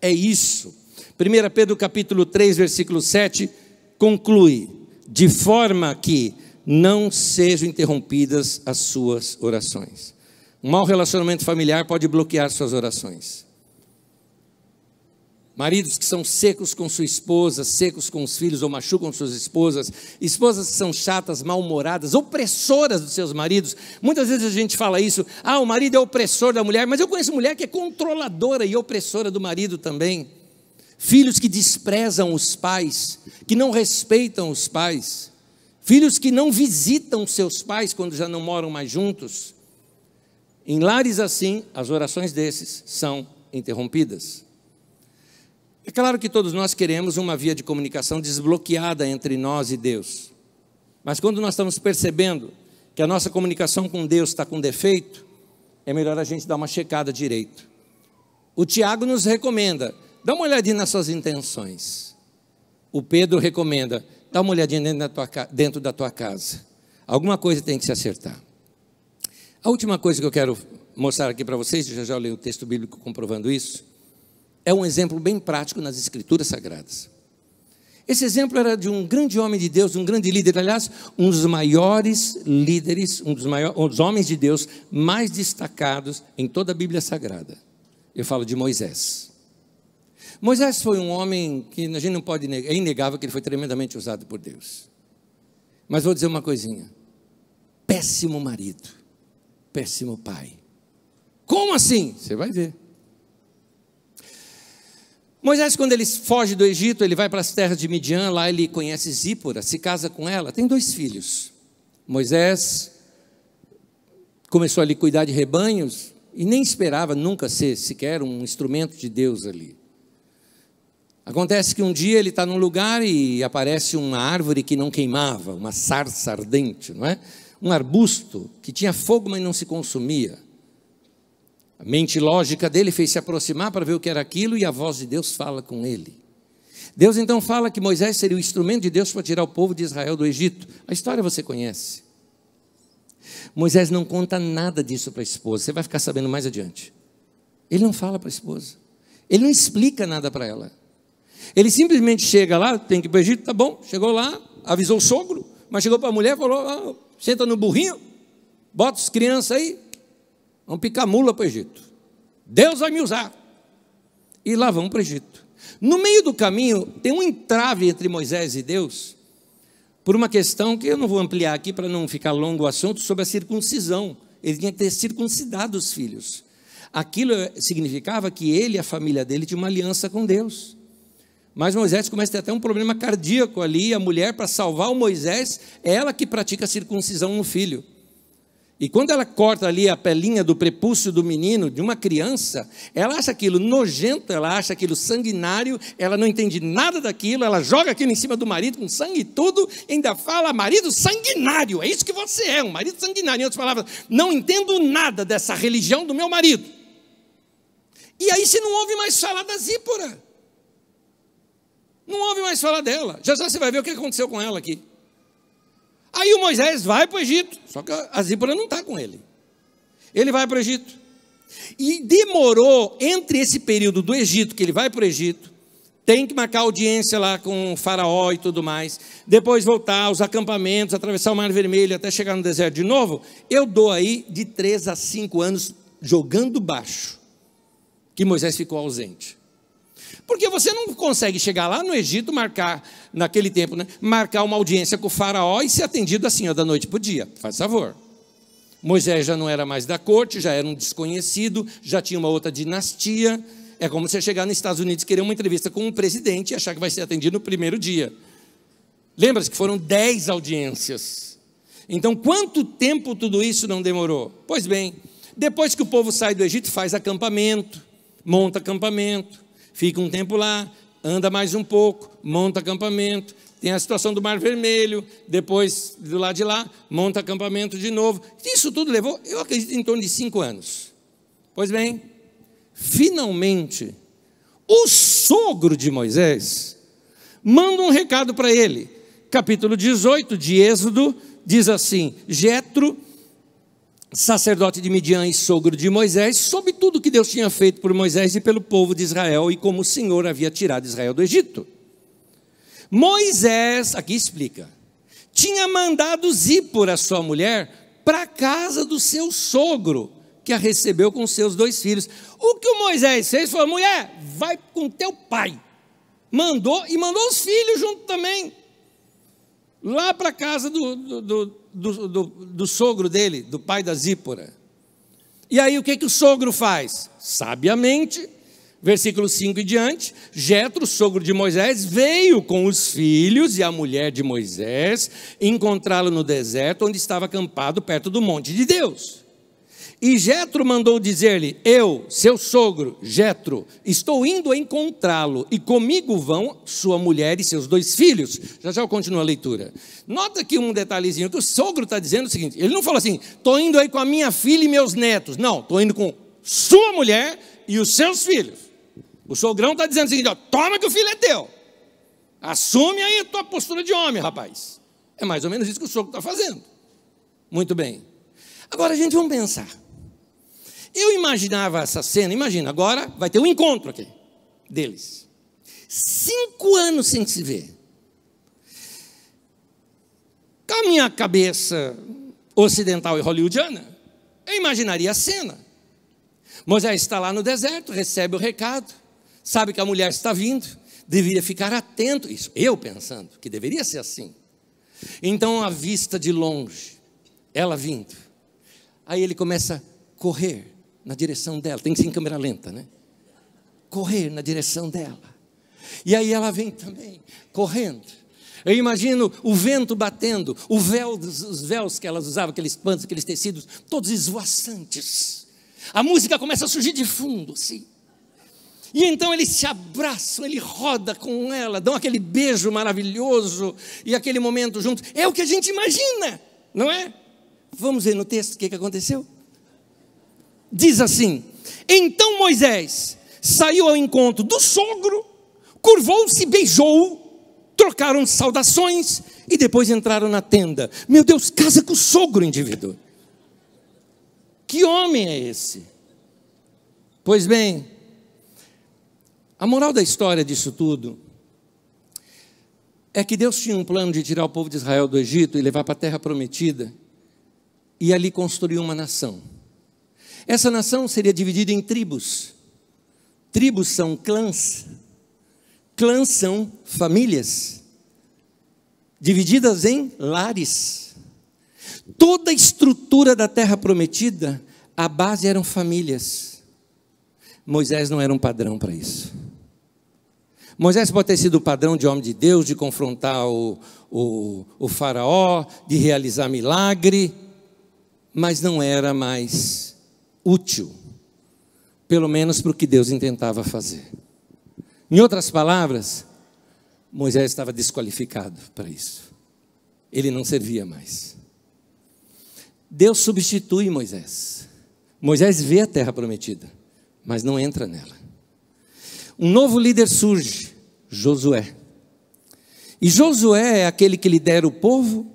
É isso. 1 Pedro capítulo 3, versículo 7, conclui, de forma que não sejam interrompidas as suas orações. Um mau relacionamento familiar pode bloquear suas orações. Maridos que são secos com sua esposa, secos com os filhos ou machucam suas esposas, esposas que são chatas, mal-humoradas, opressoras dos seus maridos. Muitas vezes a gente fala isso, ah, o marido é opressor da mulher, mas eu conheço mulher que é controladora e opressora do marido também filhos que desprezam os pais, que não respeitam os pais, filhos que não visitam seus pais quando já não moram mais juntos. Em lares assim, as orações desses são interrompidas. É claro que todos nós queremos uma via de comunicação desbloqueada entre nós e Deus. Mas quando nós estamos percebendo que a nossa comunicação com Deus está com defeito, é melhor a gente dar uma checada direito. O Tiago nos recomenda: Dá uma olhadinha nas suas intenções. O Pedro recomenda: dá uma olhadinha dentro da tua, dentro da tua casa. Alguma coisa tem que se acertar. A última coisa que eu quero mostrar aqui para vocês, já já leio o texto bíblico comprovando isso, é um exemplo bem prático nas Escrituras Sagradas. Esse exemplo era de um grande homem de Deus, um grande líder, aliás, um dos maiores líderes, um dos, maiores, um dos homens de Deus mais destacados em toda a Bíblia Sagrada. Eu falo de Moisés. Moisés foi um homem que a gente não pode negar, é inegável que ele foi tremendamente usado por Deus. Mas vou dizer uma coisinha: péssimo marido, péssimo pai. Como assim? Você vai ver. Moisés, quando ele foge do Egito, ele vai para as terras de Midian, lá ele conhece Zípora, se casa com ela, tem dois filhos. Moisés começou a cuidar de rebanhos e nem esperava nunca ser sequer um instrumento de Deus ali. Acontece que um dia ele está num lugar e aparece uma árvore que não queimava, uma sarça ardente, não é? Um arbusto que tinha fogo, mas não se consumia. A mente lógica dele fez se aproximar para ver o que era aquilo e a voz de Deus fala com ele. Deus então fala que Moisés seria o instrumento de Deus para tirar o povo de Israel do Egito. A história você conhece. Moisés não conta nada disso para a esposa, você vai ficar sabendo mais adiante. Ele não fala para a esposa, ele não explica nada para ela. Ele simplesmente chega lá, tem que ir para o Egito, tá bom, chegou lá, avisou o sogro, mas chegou para a mulher e falou: ah, senta no burrinho, bota as crianças aí, vamos picar mula para o Egito. Deus vai me usar. E lá vamos para o Egito. No meio do caminho, tem um entrave entre Moisés e Deus, por uma questão que eu não vou ampliar aqui para não ficar longo o assunto, sobre a circuncisão. Ele tinha que ter circuncidado os filhos. Aquilo significava que ele e a família dele tinham uma aliança com Deus. Mas Moisés começa a ter até um problema cardíaco ali. A mulher, para salvar o Moisés, é ela que pratica a circuncisão no filho. E quando ela corta ali a pelinha do prepúcio do menino, de uma criança, ela acha aquilo nojento, ela acha aquilo sanguinário, ela não entende nada daquilo, ela joga aquilo em cima do marido com sangue e tudo, ainda fala, marido sanguinário, é isso que você é, um marido sanguinário. Em outras palavras, não entendo nada dessa religião do meu marido. E aí você não ouve mais falar da Zípora. Não ouve mais falar dela. Já já você vai ver o que aconteceu com ela aqui. Aí o Moisés vai para o Egito, só que a Zípora não está com ele. Ele vai para o Egito. E demorou entre esse período do Egito, que ele vai para o Egito, tem que marcar audiência lá com o faraó e tudo mais, depois voltar aos acampamentos, atravessar o Mar Vermelho até chegar no deserto de novo, eu dou aí de três a cinco anos jogando baixo, que Moisés ficou ausente. Porque você não consegue chegar lá no Egito, marcar, naquele tempo, né, marcar uma audiência com o faraó e ser atendido assim, ó, da noite para o dia. Faz favor. Moisés já não era mais da corte, já era um desconhecido, já tinha uma outra dinastia. É como você chegar nos Estados Unidos querer uma entrevista com um presidente e achar que vai ser atendido no primeiro dia. Lembra-se que foram dez audiências. Então, quanto tempo tudo isso não demorou? Pois bem, depois que o povo sai do Egito, faz acampamento, monta acampamento, fica um tempo lá, anda mais um pouco, monta acampamento, tem a situação do Mar Vermelho, depois do lado de lá, monta acampamento de novo. Isso tudo levou, eu acredito, em torno de cinco anos. Pois bem, finalmente, o sogro de Moisés manda um recado para ele. Capítulo 18 de Êxodo diz assim: Jetro sacerdote de Midian e sogro de Moisés, soube tudo que Deus tinha feito por Moisés e pelo povo de Israel e como o Senhor havia tirado Israel do Egito. Moisés, aqui explica, tinha mandado Zípora, sua mulher, para a casa do seu sogro, que a recebeu com seus dois filhos. O que o Moisés fez foi: mulher, vai com teu pai. Mandou e mandou os filhos junto também, lá para a casa do, do, do do, do, do sogro dele, do pai da Zípora. E aí o que, que o sogro faz? Sabiamente, versículo 5 e diante, Jetro, sogro de Moisés, veio com os filhos e a mulher de Moisés encontrá-lo no deserto, onde estava acampado perto do monte de Deus. E Jetro mandou dizer-lhe: Eu, seu sogro, Jetro, estou indo encontrá-lo, e comigo vão sua mulher e seus dois filhos. Já já eu continuo a leitura. Nota aqui um detalhezinho que o sogro está dizendo o seguinte: ele não fala assim, estou indo aí com a minha filha e meus netos. Não, estou indo com sua mulher e os seus filhos. O sogrão está dizendo o seguinte: ó, toma que o filho é teu. Assume aí a tua postura de homem, rapaz. É mais ou menos isso que o sogro está fazendo. Muito bem. Agora, gente, vamos pensar. Eu imaginava essa cena, imagina, agora vai ter um encontro aqui deles. Cinco anos sem se ver. Com a minha cabeça ocidental e hollywoodiana, eu imaginaria a cena. Moisés está lá no deserto, recebe o recado, sabe que a mulher está vindo, deveria ficar atento. Isso, eu pensando que deveria ser assim. Então, a vista de longe, ela vindo. Aí ele começa a correr na direção dela. Tem que ser em câmera lenta, né? Correr na direção dela. E aí ela vem também, correndo. Eu imagino o vento batendo, o véu, os véus que elas usavam, aqueles panos, aqueles tecidos, todos esvoaçantes. A música começa a surgir de fundo, assim. E então eles se abraçam, ele roda com ela, dão aquele beijo maravilhoso e aquele momento junto. É o que a gente imagina, não é? Vamos ver no texto o que, que aconteceu diz assim: Então Moisés saiu ao encontro do sogro, curvou-se, beijou, trocaram saudações e depois entraram na tenda. Meu Deus, casa com o sogro, indivíduo. Que homem é esse? Pois bem, a moral da história disso tudo é que Deus tinha um plano de tirar o povo de Israel do Egito e levar para a terra prometida e ali construir uma nação. Essa nação seria dividida em tribos. Tribos são clãs. Clãs são famílias divididas em lares. Toda a estrutura da terra prometida, a base eram famílias. Moisés não era um padrão para isso. Moisés pode ter sido o padrão de homem de Deus, de confrontar o, o, o faraó, de realizar milagre, mas não era mais útil, pelo menos para o que Deus intentava fazer. Em outras palavras, Moisés estava desqualificado para isso. Ele não servia mais. Deus substitui Moisés. Moisés vê a terra prometida, mas não entra nela. Um novo líder surge, Josué. E Josué é aquele que lidera o povo,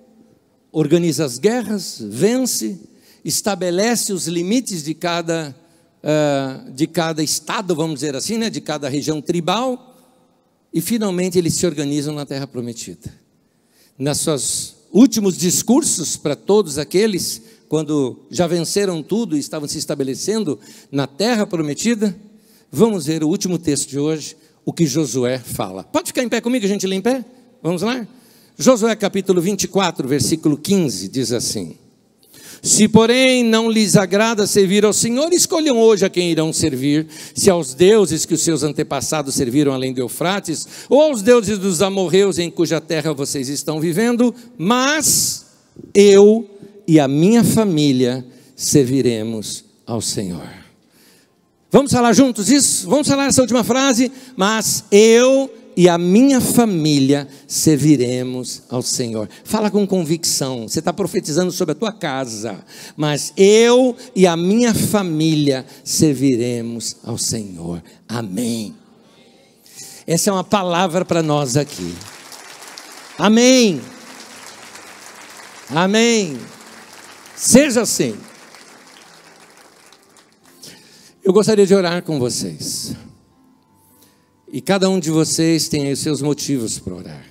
organiza as guerras, vence, estabelece os limites de cada, uh, de cada estado, vamos dizer assim, né, de cada região tribal, e finalmente eles se organizam na Terra Prometida. Nas seus últimos discursos para todos aqueles, quando já venceram tudo e estavam se estabelecendo na Terra Prometida, vamos ver o último texto de hoje, o que Josué fala. Pode ficar em pé comigo, a gente lê em pé? Vamos lá? Josué capítulo 24, versículo 15, diz assim: se, porém, não lhes agrada servir ao Senhor, escolham hoje a quem irão servir: se aos deuses que os seus antepassados serviram além do Eufrates, ou aos deuses dos amorreus em cuja terra vocês estão vivendo, mas eu e a minha família serviremos ao Senhor. Vamos falar juntos isso? Vamos falar essa última frase? Mas eu e a minha família serviremos ao Senhor. Fala com convicção. Você está profetizando sobre a tua casa, mas eu e a minha família serviremos ao Senhor. Amém. Essa é uma palavra para nós aqui. Amém. Amém. Seja assim. Eu gostaria de orar com vocês. E cada um de vocês tem os seus motivos para orar.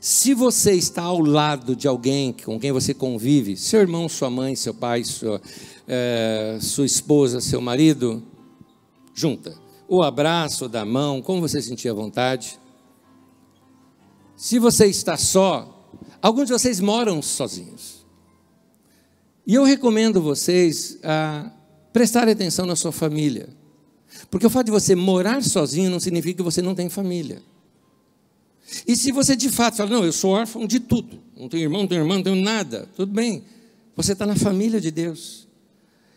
Se você está ao lado de alguém com quem você convive, seu irmão, sua mãe, seu pai, sua, é, sua esposa, seu marido, junta. O abraço, da mão, como você sentir à vontade. Se você está só, alguns de vocês moram sozinhos. E eu recomendo vocês a prestarem atenção na sua família. Porque o fato de você morar sozinho não significa que você não tem família. E se você de fato fala, não, eu sou órfão de tudo, não tenho irmão, não tenho irmã, não tenho nada, tudo bem, você está na família de Deus.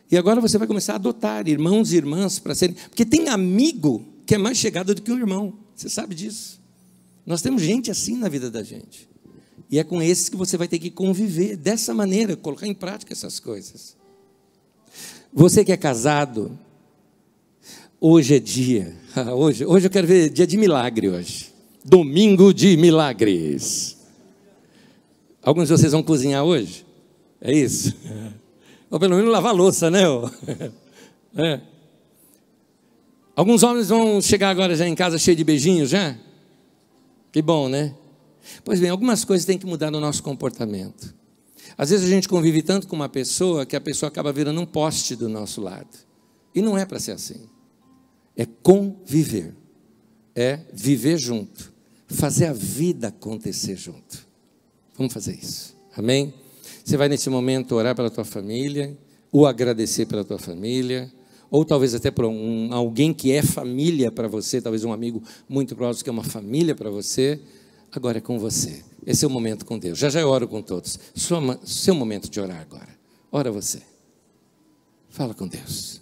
E agora você vai começar a adotar irmãos e irmãs para serem. Porque tem amigo que é mais chegado do que um irmão, você sabe disso. Nós temos gente assim na vida da gente. E é com esses que você vai ter que conviver dessa maneira, colocar em prática essas coisas. Você que é casado, Hoje é dia. Hoje, hoje eu quero ver dia de milagre hoje. Domingo de milagres. Alguns de vocês vão cozinhar hoje? É isso? Ou pelo menos lavar louça, né? É. Alguns homens vão chegar agora já em casa cheio de beijinhos já? Que bom, né? Pois bem, algumas coisas têm que mudar no nosso comportamento. Às vezes a gente convive tanto com uma pessoa que a pessoa acaba virando um poste do nosso lado. E não é para ser assim é conviver, é viver junto, fazer a vida acontecer junto. Vamos fazer isso, amém? Você vai nesse momento orar pela tua família, ou agradecer pela tua família, ou talvez até por um, alguém que é família para você, talvez um amigo muito próximo que é uma família para você. Agora é com você. Esse é o momento com Deus. Já já eu oro com todos. Sua, seu momento de orar agora. Ora você. Fala com Deus.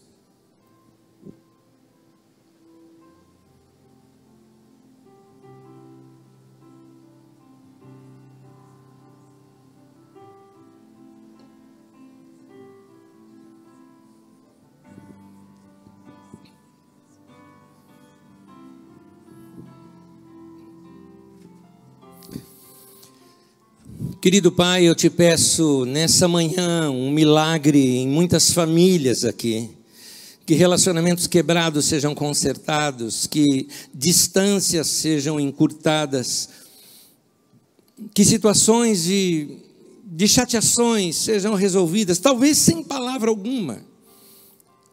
Querido Pai, eu te peço nessa manhã um milagre em muitas famílias aqui. Que relacionamentos quebrados sejam consertados, que distâncias sejam encurtadas, que situações de, de chateações sejam resolvidas, talvez sem palavra alguma,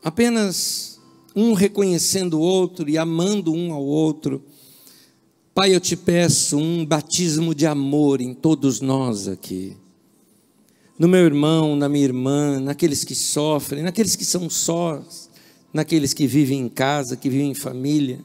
apenas um reconhecendo o outro e amando um ao outro. Pai, eu te peço um batismo de amor em todos nós aqui. No meu irmão, na minha irmã, naqueles que sofrem, naqueles que são sós, naqueles que vivem em casa, que vivem em família.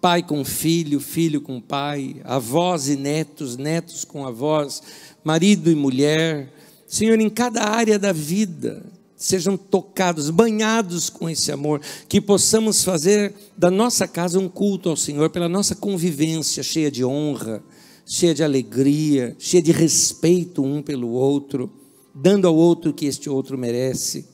Pai com filho, filho com pai, avós e netos, netos com avós, marido e mulher. Senhor, em cada área da vida, sejam tocados, banhados com esse amor, que possamos fazer da nossa casa um culto ao Senhor, pela nossa convivência cheia de honra, cheia de alegria, cheia de respeito um pelo outro, dando ao outro o que este outro merece.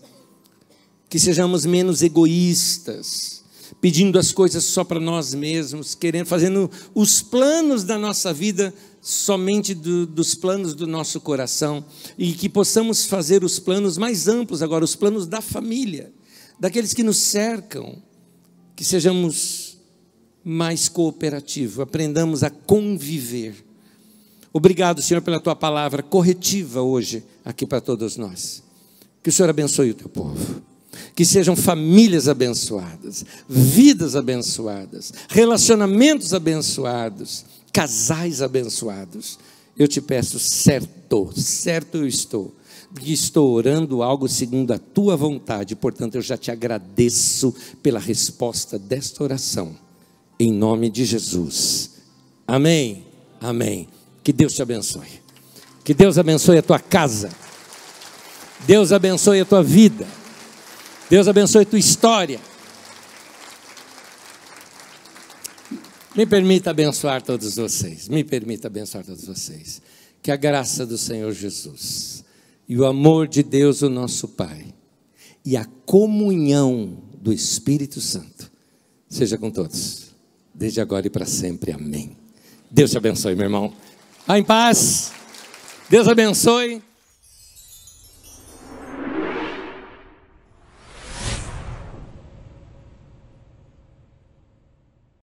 Que sejamos menos egoístas, pedindo as coisas só para nós mesmos, querendo, fazendo os planos da nossa vida somente do, dos planos do nosso coração e que possamos fazer os planos mais amplos agora, os planos da família, daqueles que nos cercam, que sejamos mais cooperativos, aprendamos a conviver. Obrigado, Senhor, pela tua palavra corretiva hoje aqui para todos nós. Que o Senhor abençoe o teu povo. Que sejam famílias abençoadas, vidas abençoadas, relacionamentos abençoados casais abençoados. Eu te peço, certo, certo eu estou, porque estou orando algo segundo a tua vontade, portanto eu já te agradeço pela resposta desta oração, em nome de Jesus. Amém, amém. Que Deus te abençoe, que Deus abençoe a tua casa, Deus abençoe a tua vida, Deus abençoe a tua história. Me permita abençoar todos vocês. Me permita abençoar todos vocês. Que a graça do Senhor Jesus e o amor de Deus, o nosso Pai, e a comunhão do Espírito Santo seja com todos, desde agora e para sempre. Amém. Deus te abençoe, meu irmão. Vá em paz. Deus abençoe.